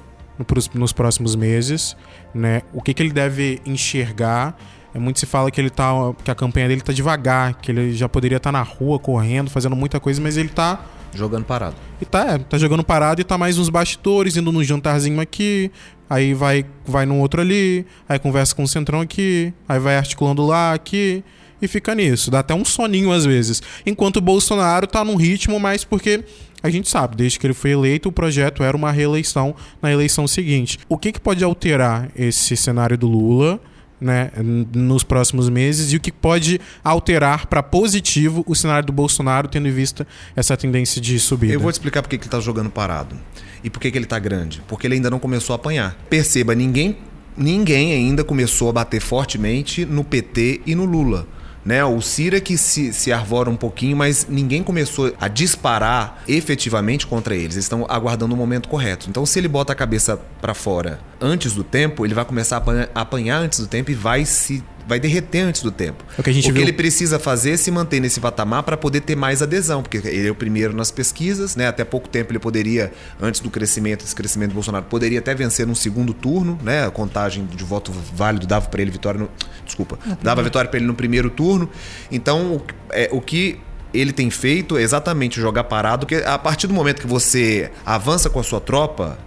nos próximos meses? Né? O que, que ele deve enxergar? É muito se fala que ele tá. que a campanha dele tá devagar, que ele já poderia estar tá na rua, correndo, fazendo muita coisa, mas ele tá. Jogando parado. E tá, é, tá jogando parado e tá mais nos bastidores, indo num jantarzinho aqui, aí vai, vai num outro ali, aí conversa com o centrão aqui, aí vai articulando lá, aqui, e fica nisso. Dá até um soninho às vezes. Enquanto o Bolsonaro tá num ritmo mais porque a gente sabe, desde que ele foi eleito, o projeto era uma reeleição na eleição seguinte. O que, que pode alterar esse cenário do Lula? Né, nos próximos meses e o que pode alterar para positivo o cenário do Bolsonaro, tendo em vista essa tendência de subida. Eu vou te explicar por que ele está jogando parado e por que ele está grande. Porque ele ainda não começou a apanhar. Perceba, ninguém, ninguém ainda começou a bater fortemente no PT e no Lula. Né? O Cira que se, se arvora um pouquinho, mas ninguém começou a disparar efetivamente contra eles. Eles estão aguardando o momento correto. Então, se ele bota a cabeça para fora antes do tempo, ele vai começar a apanhar, antes do tempo e vai se vai derreter antes do tempo. O que, o que ele precisa fazer é se manter nesse patamar para poder ter mais adesão, porque ele é o primeiro nas pesquisas, né? Até pouco tempo ele poderia, antes do crescimento, esse crescimento do Bolsonaro, poderia até vencer num segundo turno, né? A contagem de voto válido dava para ele vitória no, desculpa, dava vitória para ele no primeiro turno. Então, o, é, o que ele tem feito é exatamente jogar parado, porque a partir do momento que você avança com a sua tropa,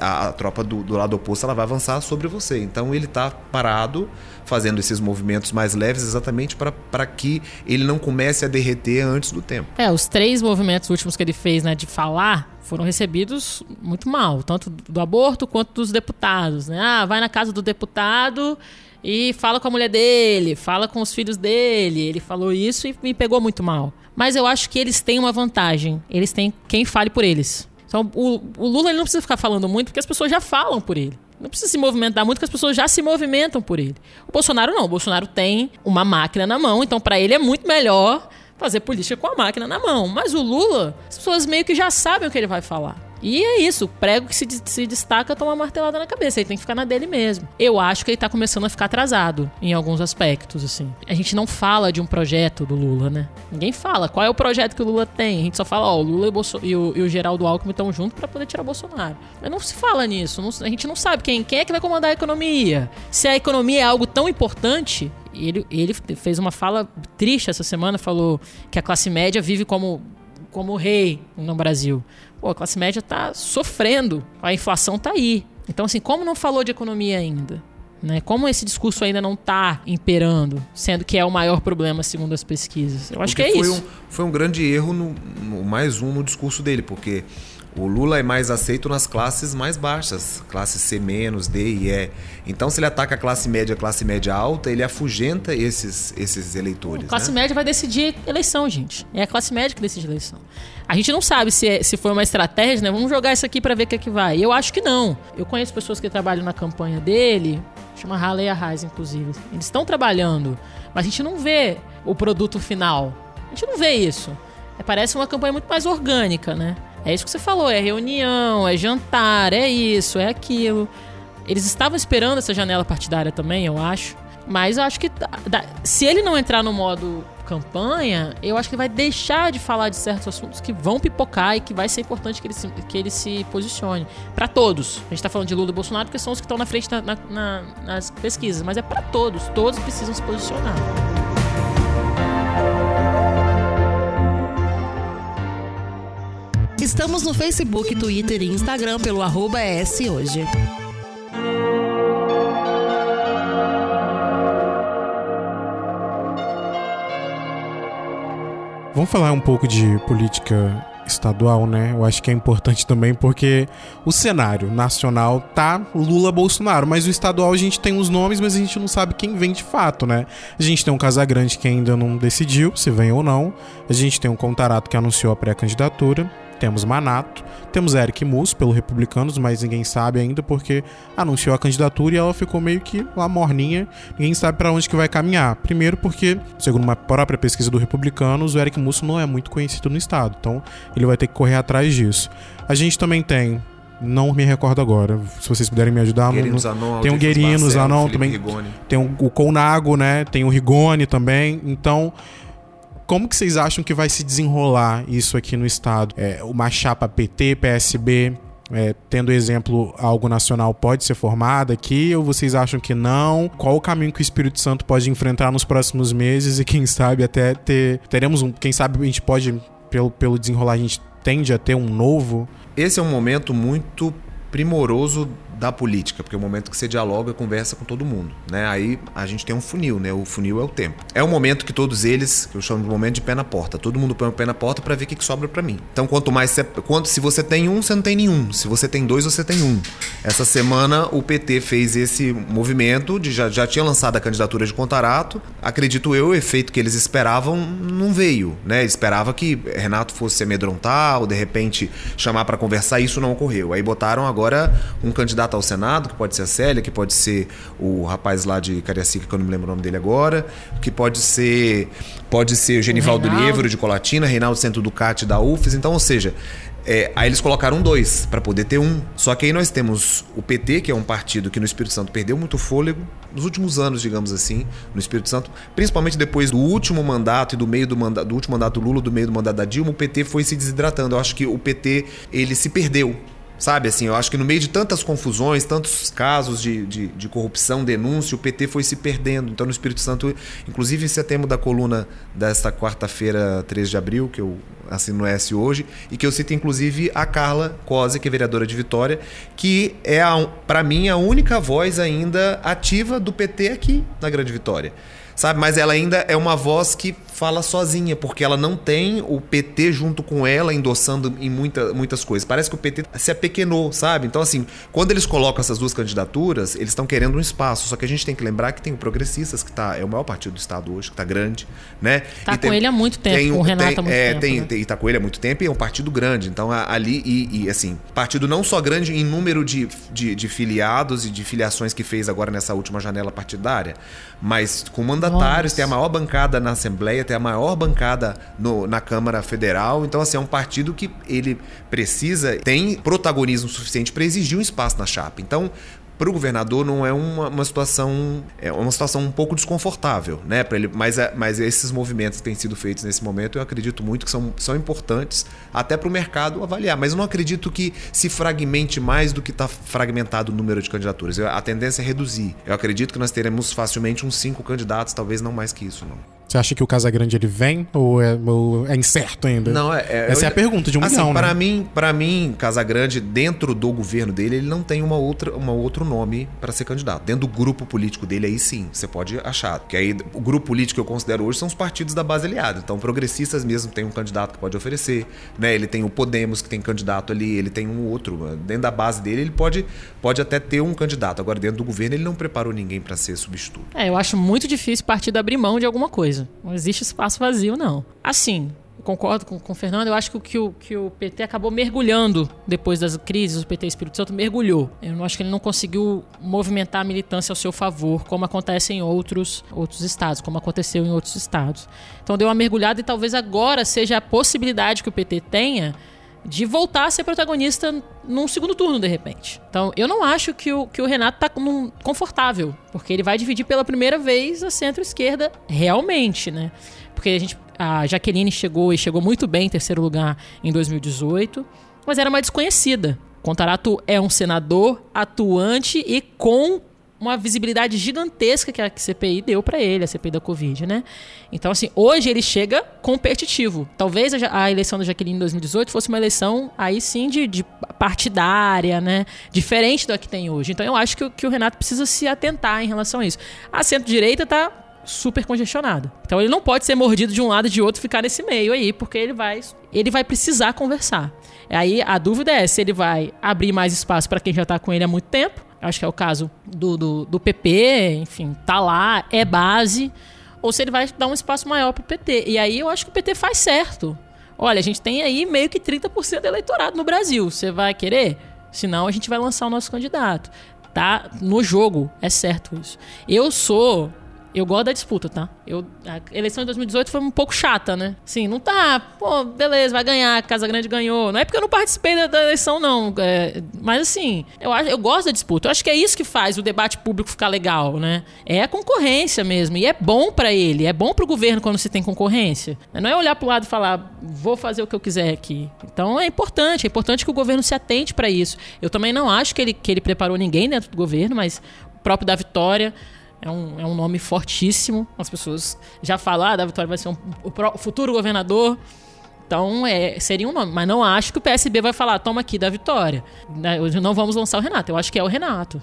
a, a tropa do, do, lado oposto ela vai avançar sobre você. Então ele está parado, fazendo esses movimentos mais leves, exatamente para que ele não comece a derreter antes do tempo. É, os três movimentos últimos que ele fez, né, de falar, foram recebidos muito mal, tanto do aborto quanto dos deputados. Né? Ah, vai na casa do deputado e fala com a mulher dele, fala com os filhos dele. Ele falou isso e me pegou muito mal. Mas eu acho que eles têm uma vantagem. Eles têm quem fale por eles Então, o, o Lula não precisa ficar falando muito, porque as pessoas já falam por ele. Não precisa se movimentar muito, porque as pessoas já se movimentam por ele. O Bolsonaro não. O Bolsonaro tem uma máquina na mão, então para ele é muito melhor fazer política com a máquina na mão. Mas o Lula, as pessoas meio que já sabem o que ele vai falar. E é isso, o prego que se, se destaca toma uma martelada na cabeça, ele tem que ficar na dele mesmo. Eu acho que ele tá começando a ficar atrasado em alguns aspectos, assim. A gente não fala de um projeto do Lula, né? Ninguém fala qual é o projeto que o Lula tem. A gente só fala, ó, o Lula e, Bolso e, o, e o Geraldo Alckmin estão juntos para poder tirar o Bolsonaro. Mas não se fala nisso, não, a gente não sabe quem, quem é que vai comandar a economia. Se a economia é algo tão importante, ele, ele fez uma fala triste essa semana, falou que a classe média vive como, como rei no Brasil. Pô, a classe média está sofrendo, a inflação está aí. Então, assim, como não falou de economia ainda? Né? Como esse discurso ainda não está imperando, sendo que é o maior problema segundo as pesquisas? Eu acho porque que é foi isso. Um, foi um grande erro, no, no, mais um no discurso dele, porque o Lula é mais aceito nas classes mais baixas, classe C-, D e E. Então, se ele ataca a classe média, a classe média alta, ele afugenta esses, esses eleitores. A classe né? média vai decidir eleição, gente. É a classe média que decide eleição. A gente não sabe se, é, se foi uma estratégia, né? Vamos jogar isso aqui para ver o que é que vai. Eu acho que não. Eu conheço pessoas que trabalham na campanha dele, chama Halley Arraes, inclusive. Eles estão trabalhando, mas a gente não vê o produto final. A gente não vê isso. É, parece uma campanha muito mais orgânica, né? É isso que você falou, é reunião, é jantar, é isso, é aquilo. Eles estavam esperando essa janela partidária também, eu acho. Mas eu acho que se ele não entrar no modo campanha, eu acho que vai deixar de falar de certos assuntos que vão pipocar e que vai ser importante que ele se, que ele se posicione. Para todos. A gente tá falando de Lula e Bolsonaro porque são os que estão na frente na, na, nas pesquisas, mas é para todos. Todos precisam se posicionar. Estamos no Facebook, Twitter e Instagram pelo arroba hoje. Vamos falar um pouco de política estadual, né? Eu acho que é importante também porque o cenário nacional tá Lula Bolsonaro, mas o estadual a gente tem os nomes, mas a gente não sabe quem vem de fato, né? A gente tem um Casagrande que ainda não decidiu se vem ou não. A gente tem um Contarato que anunciou a pré-candidatura temos Manato, temos Eric Mus pelo Republicanos, mas ninguém sabe ainda porque anunciou a candidatura e ela ficou meio que lá morninha, ninguém sabe para onde que vai caminhar. Primeiro porque, segundo uma própria pesquisa do Republicanos, o Eric Mus não é muito conhecido no estado, então ele vai ter que correr atrás disso. A gente também tem não me recordo agora. Se vocês puderem me ajudar. Guerinos Anon, tem o Guerinos Anon também. Rigoni. Tem o, o Colnago, né? Tem o Rigoni também. Então, como que vocês acham que vai se desenrolar isso aqui no estado? É, uma chapa PT, PSB, é, tendo exemplo, algo nacional pode ser formado aqui ou vocês acham que não? Qual o caminho que o Espírito Santo pode enfrentar nos próximos meses e quem sabe até ter. Teremos um. Quem sabe a gente pode, pelo, pelo desenrolar, a gente tende a ter um novo? Esse é um momento muito primoroso da política, porque é o momento que você dialoga, conversa com todo mundo, né? Aí a gente tem um funil, né? O funil é o tempo. É o momento que todos eles, que eu chamo de momento de pé na porta, todo mundo põe o pé na porta para ver o que, que sobra para mim. Então, quanto mais você, quanto se você tem um, você não tem nenhum. Se você tem dois, você tem um. Essa semana o PT fez esse movimento de já, já tinha lançado a candidatura de Contarato. Acredito eu, o efeito que eles esperavam não veio, né? Esperava que Renato fosse se amedrontar ou de repente chamar para conversar, isso não ocorreu. Aí botaram agora um candidato candidato ao Senado, que pode ser a Célia, que pode ser o rapaz lá de Cariacica, que eu não me lembro o nome dele agora, que pode ser pode ser o Genivaldo Lievero de Colatina, Reinaldo Centro Ducati da UFES. Então, ou seja, é, aí eles colocaram dois para poder ter um. Só que aí nós temos o PT, que é um partido que no Espírito Santo perdeu muito fôlego nos últimos anos, digamos assim, no Espírito Santo, principalmente depois do último mandato e do meio do mandato, do último mandato do Lula, do meio do mandato da Dilma, o PT foi se desidratando. Eu acho que o PT ele se perdeu Sabe, assim, eu acho que no meio de tantas confusões, tantos casos de, de, de, corrupção, denúncia, o PT foi se perdendo. Então, no Espírito Santo, inclusive, esse é tema da coluna desta quarta-feira, 3 de abril, que eu assino no S hoje, e que eu cito, inclusive, a Carla Cosa, que é vereadora de Vitória, que é, para mim, a única voz ainda ativa do PT aqui na Grande Vitória sabe? Mas ela ainda é uma voz que fala sozinha, porque ela não tem o PT junto com ela endossando em muita, muitas coisas. Parece que o PT se apequenou, sabe? Então, assim, quando eles colocam essas duas candidaturas, eles estão querendo um espaço. Só que a gente tem que lembrar que tem o Progressistas, que tá, é o maior partido do Estado hoje, que está grande, né? Tá E com tem- ele há muito tempo, tem o Renato tem- há muito é, tempo. tem, né? tem- e tá com ele há muito tempo e é um partido grande. Então, ali, e, e, assim, partido não só grande em número de, de, de filiados e de filiações que fez agora nessa última janela partidária, mas com mandatários, Nossa. tem a maior bancada na Assembleia, tem a maior bancada no- na Câmara Federal. Então, assim, é um partido que ele precisa, tem protagonismo suficiente para exigir um espaço na chapa. Então, para o governador não é uma, uma situação é uma situação um pouco desconfortável, né? Para ele, mas, é- mas esses movimentos que têm sido feitos nesse momento, eu acredito muito que são, são importantes até para o mercado avaliar. Mas eu não acredito que se fragmente mais do que está fragmentado o número de candidaturas. A tendência é reduzir. Eu acredito que nós teremos facilmente uns cinco candidatos, talvez não mais que isso, não. Você acha que o Casagrande ele vem ou é, ou é incerto ainda? Não, é, é- Essa é a eu- pergunta de um assim, milhão, para né? mim, para mim, Casagrande dentro do governo dele, ele não tem uma outra, uma outro nome para ser candidato. Dentro do grupo político dele aí sim, você pode achar. Que aí o grupo político que eu considero hoje são os partidos da base aliada. Então, progressistas mesmo tem um candidato que pode oferecer, né? Ele tem o Podemos que tem candidato ali, ele tem um outro dentro da base dele, ele pode pode até ter um candidato. Agora dentro do governo ele não preparou ninguém para ser substituto. É, eu acho muito difícil o partido abrir mão de alguma coisa. Não existe espaço vazio, não. Assim, concordo com, com o Fernando, eu acho que, o- que, o, que o PT acabou mergulhando depois das crises, o PT Espírito Santo mergulhou. Eu não acho que ele não conseguiu movimentar a militância ao seu favor, como acontece em outros, outros estados, como aconteceu em outros estados. Então deu uma mergulhada e talvez agora seja a possibilidade que o PT tenha de voltar a ser protagonista num segundo turno, de repente. Então, eu não acho que o, que o Renato tá num- confortável, porque ele vai dividir pela primeira vez a centro-esquerda realmente, né? Porque a gente. A Jaqueline chegou e chegou muito bem em terceiro lugar em 2018, mas era uma desconhecida. Contarato é um senador atuante e com uma visibilidade gigantesca que a CPI deu pra ele, a CPI da Covid, né? Então, assim, hoje ele chega competitivo. Talvez a, a eleição da Jaqueline em 2018 fosse uma eleição, aí sim, de, de partidária, né? Diferente da que tem hoje. Então, eu acho que, que o Renato precisa se atentar em relação a isso. A centro-direita tá super congestionada. Então, ele não pode ser mordido de um lado e de outro ficar nesse meio aí, porque ele vai, ele vai precisar conversar. Aí, a dúvida é se ele vai abrir mais espaço para quem já tá com ele há muito tempo, acho que é o caso do, do, do PP, enfim, tá lá, é base, ou se ele vai dar um espaço maior pro PT. E aí eu acho que o PT faz certo. Olha, a gente tem aí meio que 30% do eleitorado no Brasil. Você vai querer? Senão a gente vai lançar o nosso candidato. Tá no jogo, é certo isso. Eu sou. Eu gosto da disputa, tá? Eu, a eleição de 2018 foi um pouco chata, né? Sim, não tá. Pô, beleza, vai ganhar, Casa Grande ganhou. Não é porque eu não participei da, da eleição, não. é, mas assim, eu, acho, eu gosto da disputa. Eu acho que é isso que faz o debate público ficar legal, né? É a concorrência mesmo. E é bom pra ele, é bom pro governo quando você tem concorrência. Não é olhar pro lado e falar, vou fazer o que eu quiser aqui. Então é importante, é importante que o governo se atente pra isso. Eu também não acho que ele, que ele preparou ninguém dentro do governo, mas próprio da Vitória. É um, é um nome fortíssimo. As pessoas já falam, ah, da Vitória vai ser um- o, futuro governador. Então, é, seria um nome. Mas não acho que o PSB vai falar, toma aqui da Vitória. Né, não vamos lançar o Renato. Eu acho que é o Renato.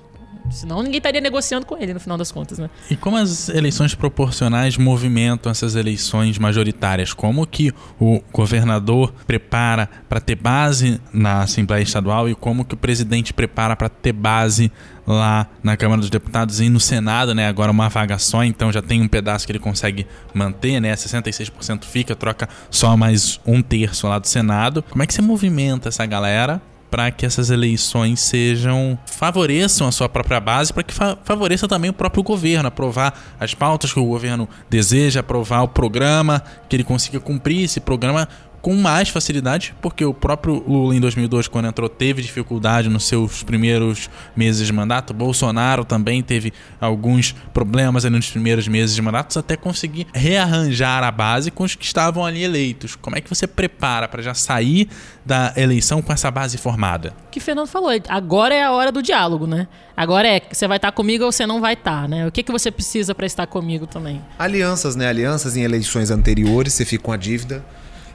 Senão ninguém estaria negociando com ele no final das contas, né? E como as eleições proporcionais movimentam essas eleições majoritárias? Como que o governador prepara para ter base na Assembleia Estadual e como que o presidente prepara para ter base lá na Câmara dos Deputados e no Senado, né? Agora uma vaga só, então já tem um pedaço que ele consegue manter, né? 66% fica, troca só mais um terço lá do Senado. Como é que você movimenta essa galera para que essas eleições sejam favoreçam a sua própria base, para que fa favoreça também o próprio governo, aprovar as pautas que o governo deseja, aprovar o programa, que ele consiga cumprir esse programa com mais facilidade, porque o próprio Lula em 2002, quando entrou, teve dificuldade nos seus primeiros meses de mandato. Bolsonaro também teve alguns problemas ali nos primeiros meses de mandato, até conseguir rearranjar a base com os que estavam ali eleitos. Como é que você prepara para já sair da eleição com essa base formada? O que o Fernando falou, agora é a hora do diálogo, né? Agora é, você vai estar comigo ou você não vai estar, né? O que, que você precisa para estar comigo também? Alianças, né? Alianças em eleições anteriores, você fica com a dívida.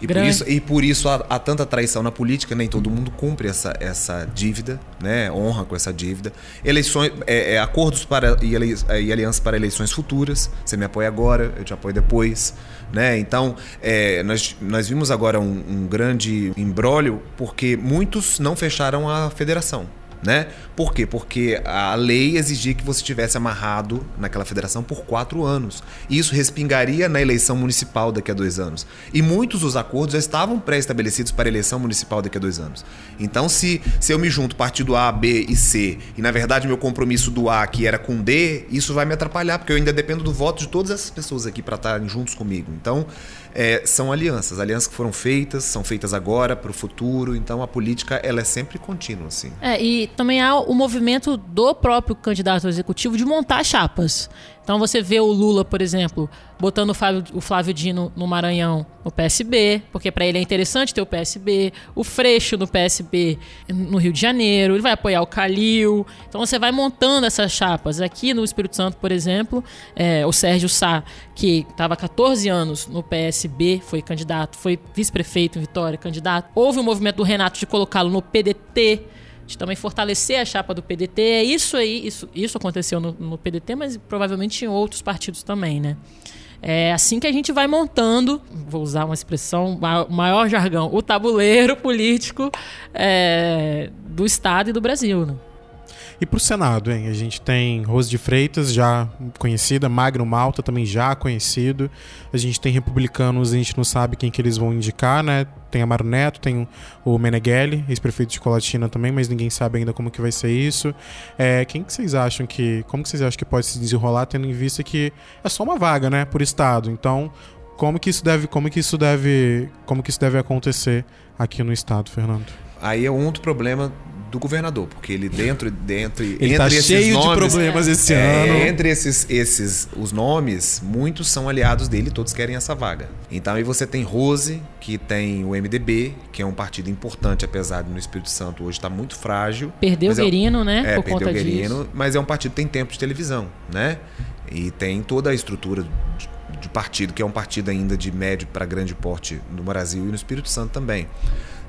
E por Grande. isso, e por isso há, há tanta traição na política, nem todo mundo cumpre essa, essa dívida, né? honra com essa dívida. Eleições, é, é, acordos para, e, ele, e alianças para eleições futuras. Você me apoia agora, eu te apoio depois. Né? Então, é, nós, nós vimos agora um, um grande embrólio porque muitos não fecharam a federação. Né? Por quê? Porque a lei exigia que você estivesse amarrado naquela federação por quatro anos. E isso respingaria na eleição municipal daqui a dois anos. E muitos dos acordos já estavam pré-estabelecidos para a eleição municipal daqui a dois anos. Então, se, se eu me junto partido A, B e C, e na verdade meu compromisso do A, que era com D, isso vai me atrapalhar, porque eu ainda dependo do voto de todas essas pessoas aqui para estarem juntos comigo. Então, é, são alianças, alianças que foram feitas, são feitas agora para o futuro. Então, a política ela é sempre contínua, assim. É, e também há o movimento do próprio candidato executivo de montar chapas. Então você vê o Lula, por exemplo, botando o Flávio, o Flávio Dino no Maranhão, no PSB, porque para ele é interessante ter o PSB, o Freixo no PSB no Rio de Janeiro, ele vai apoiar o Calil. Então você vai montando essas chapas. Aqui no Espírito Santo, por exemplo, é, o Sérgio Sá, que estava 14 anos no PSB, foi candidato, foi vice-prefeito em Vitória, candidato. Houve um movimento do Renato de colocá-lo no PDT de também fortalecer a chapa do PDT. É isso aí, isso, isso aconteceu no, no PDT, mas provavelmente em outros partidos também, né? É assim que a gente vai montando, vou usar uma expressão, maior jargão, o tabuleiro político é, do Estado e do Brasil. Né? E pro Senado, hein? A gente tem Rose de Freitas, já conhecida, Magno Malta, também já conhecido. A gente tem republicanos, a gente não sabe quem que eles vão indicar, né? Tem Amaro Neto, tem o Meneghelli, ex-prefeito de Colatina também, mas ninguém sabe ainda como que vai ser isso. É, quem que vocês acham que... Como que vocês acham que pode se desenrolar, tendo em vista que é só uma vaga, né? Por estado. Então, como que isso deve... Como que isso deve... Como que isso deve acontecer aqui no estado, Fernando? Aí é um outro problema do governador, porque ele dentro, dentro ele entre tá esses cheio nomes, de problemas esse é, ano. Entre esses, esses os nomes, muitos são aliados dele, todos querem essa vaga. Então aí você tem Rose, que tem o MDB, que é um partido importante, apesar de no Espírito Santo hoje estar muito frágil. Perdeu o Guerino, é, né? É, por perdeu conta o Guerino, disso. mas é um partido que tem tempo de televisão, né? E tem toda a estrutura de, de partido, que é um partido ainda de médio para grande porte no Brasil e no Espírito Santo também.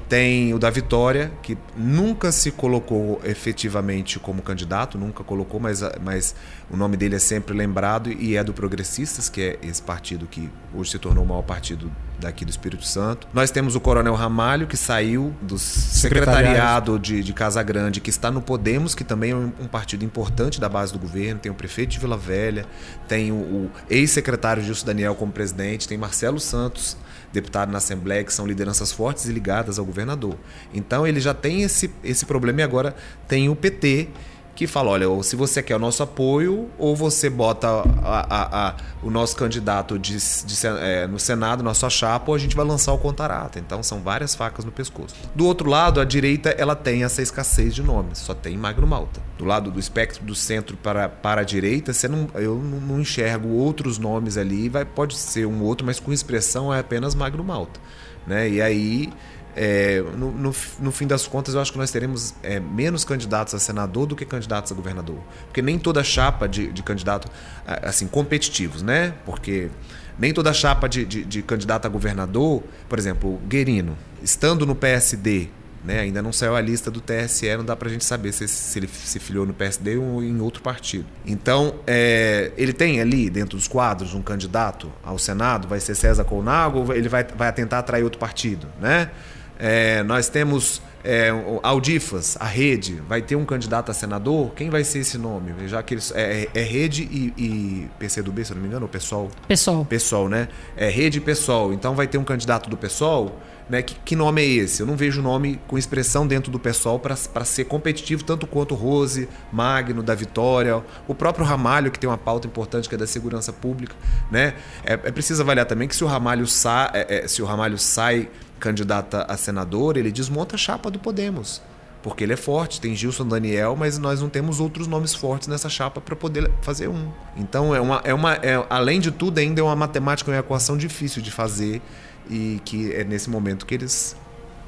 Tem o da Vitória, que nunca se colocou efetivamente como candidato, nunca colocou, mas, mas o nome dele é sempre lembrado e é do Progressistas, que é esse partido que hoje se tornou o maior partido daqui do Espírito Santo. Nós temos o Coronel Ramalho, que saiu do secretariado de, de Casa Grande, que está no Podemos, que também é um, um, partido importante da base do governo. Tem o prefeito de Vila Velha, tem o, o ex-secretário Gilson Daniel como presidente, tem Marcelo Santos deputado na Assembleia, que são lideranças fortes e ligadas ao governador. Então ele já tem esse, esse problema e agora tem o PT que fala, olha, ou se você quer o nosso apoio, ou você bota a, a, a, o nosso candidato de, de, é, no Senado, nossa chapa, ou a gente vai lançar o contarata. Então são várias facas no pescoço. Do outro lado, a direita ela tem essa escassez de nomes, só tem Magno Malta. Do lado do espectro do centro para, para a direita, você não, eu não enxergo outros nomes ali, vai, pode ser um outro, mas com expressão é apenas Magno Malta. Né? E aí é, no, no, no, fim das contas, eu acho que nós teremos é, menos candidatos a senador do que candidatos a governador. Porque nem toda chapa de, de candidato, assim, competitivos, né? Porque nem toda chapa de, de, de candidato a governador, por exemplo, Guerino, estando no PSD, né, ainda não saiu a lista do TSE, não dá pra gente saber se, se ele se filiou no PSD ou em outro partido. Então, é, ele tem ali, dentro dos quadros, um candidato ao Senado, vai ser César Colnago ele vai, vai tentar atrair outro partido, né? É, nós temos é, Audifas, a rede, vai ter um candidato a senador. Quem vai ser esse nome? Já que eles, é, é rede e, e PCdoB, se eu não me engano, ou PSOL? PSOL. PSOL, né? É rede e PSOL. Então vai ter um candidato do PSOL. Né? Que, que nome é esse? Eu não vejo nome com expressão dentro do PSOL para ser competitivo tanto quanto Rose, Magno, da Vitória, o próprio Ramalho, que tem uma pauta importante que é da segurança pública. Né? É, é preciso avaliar também que se o Ramalho, sa, é, se o Ramalho sai candidata a senador, ele desmonta a chapa do Podemos. Porque ele é forte, tem Gilson Daniel, mas nós não temos outros nomes fortes nessa chapa para poder fazer um. Então, é uma, é uma é, além de tudo, ainda é uma matemática, uma equação difícil de fazer e que é nesse momento que eles.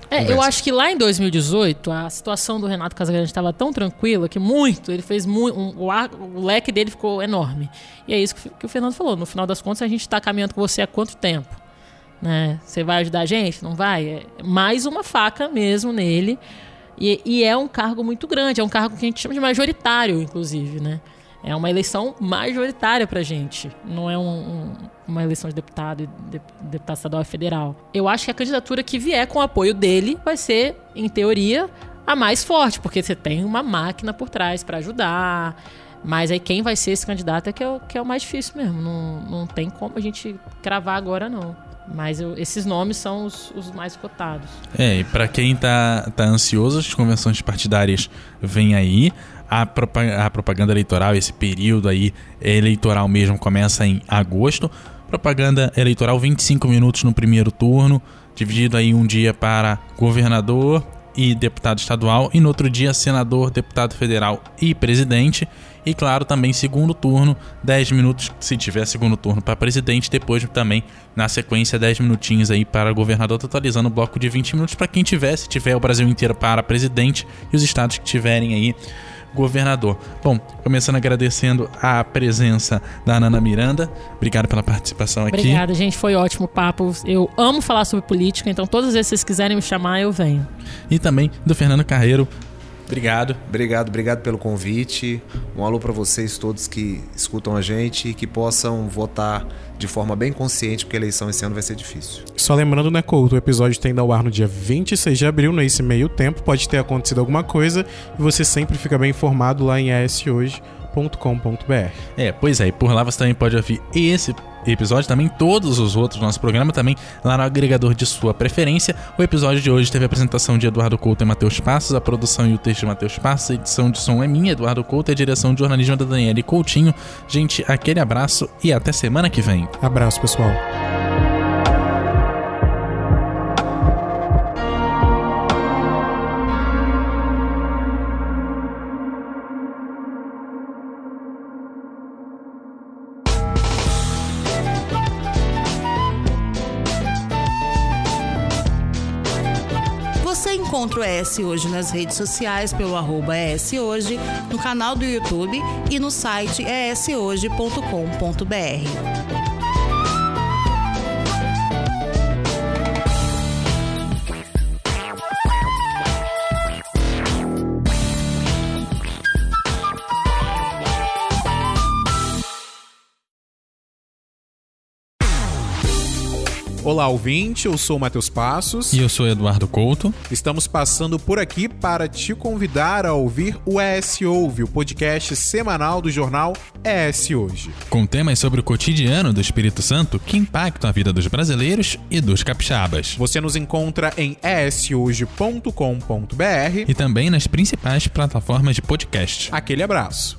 É, eu acho que lá em 2018 a situação do Renato Casagrande estava tão tranquila que muito, ele fez muito. Um, o, o leque dele ficou enorme. E é isso que, que o Fernando falou. No final das contas, a gente está caminhando com você há quanto tempo? Né? Você vai ajudar a gente? Não vai? É mais uma faca mesmo nele. E, e, é um cargo muito grande, é um cargo que a gente chama de majoritário, inclusive, né? É uma eleição majoritária pra gente. Não é um, um, uma eleição de deputado, de, deputado estadual e federal. Eu acho que a candidatura que vier com o apoio dele vai ser, em teoria, a mais forte, porque você tem uma máquina por trás para ajudar. Mas aí quem vai ser esse candidato é que é o, que é o mais difícil mesmo. Não, não tem como a gente cravar agora, não. Mas eu, esses nomes são os, os, mais cotados. É, e para quem tá, tá ansioso, as convenções partidárias vêm aí. A, a propaganda eleitoral, esse período aí eleitoral mesmo, começa em agosto. Propaganda eleitoral 25 minutos no primeiro turno, dividido aí um dia para governador e deputado estadual, e no outro dia senador, deputado federal e presidente. E claro, também segundo turno, 10 minutos, se tiver segundo turno para presidente, depois também na sequência 10 minutinhos aí para governador, totalizando o bloco de 20 minutos para quem tiver, se tiver o Brasil inteiro para presidente e os estados que tiverem aí governador. Bom, começando agradecendo a presença da Nana Miranda. Obrigado pela participação aqui. Obrigada, gente. Foi ótimo o papo. Eu amo falar sobre política, então todas as vezes que vocês quiserem me chamar, eu venho. E também do Fernando Carreiro. Obrigado. Obrigado, obrigado pelo convite. Um alô para vocês todos que escutam a gente e que possam votar de forma bem consciente, porque a eleição esse ano vai ser difícil. Só lembrando, né, Couto, o episódio tem ao ar no dia 26 de abril, nesse meio tempo, pode ter acontecido alguma coisa e você sempre fica bem informado lá em ashoje.com.br. É, pois é, e por lá você também pode ouvir esse episódio, também todos os outros do nosso programa, também lá no agregador de sua preferência. O episódio de hoje teve a apresentação de Eduardo Couto e Matheus Passos, a produção e o texto de Matheus Passos, a edição de som é minha, Eduardo Couto, e a direção de jornalismo da Daniele Coutinho. Gente, aquele abraço e até semana que vem. Abraço, pessoal. Encontra o ES Hoje nas redes sociais pelo arroba Hoje, no canal do YouTube e no site eshoje.com.br. Olá, ouvinte, eu sou o Matheus Passos. E eu sou Eduardo Couto. Estamos passando por aqui para te convidar a ouvir o ES Ouve, o podcast semanal do jornal ES Hoje. Com temas sobre o cotidiano do Espírito Santo que impactam a vida dos brasileiros e dos capixabas. Você nos encontra em eshoje.com.br e também nas principais plataformas de podcast. Aquele abraço.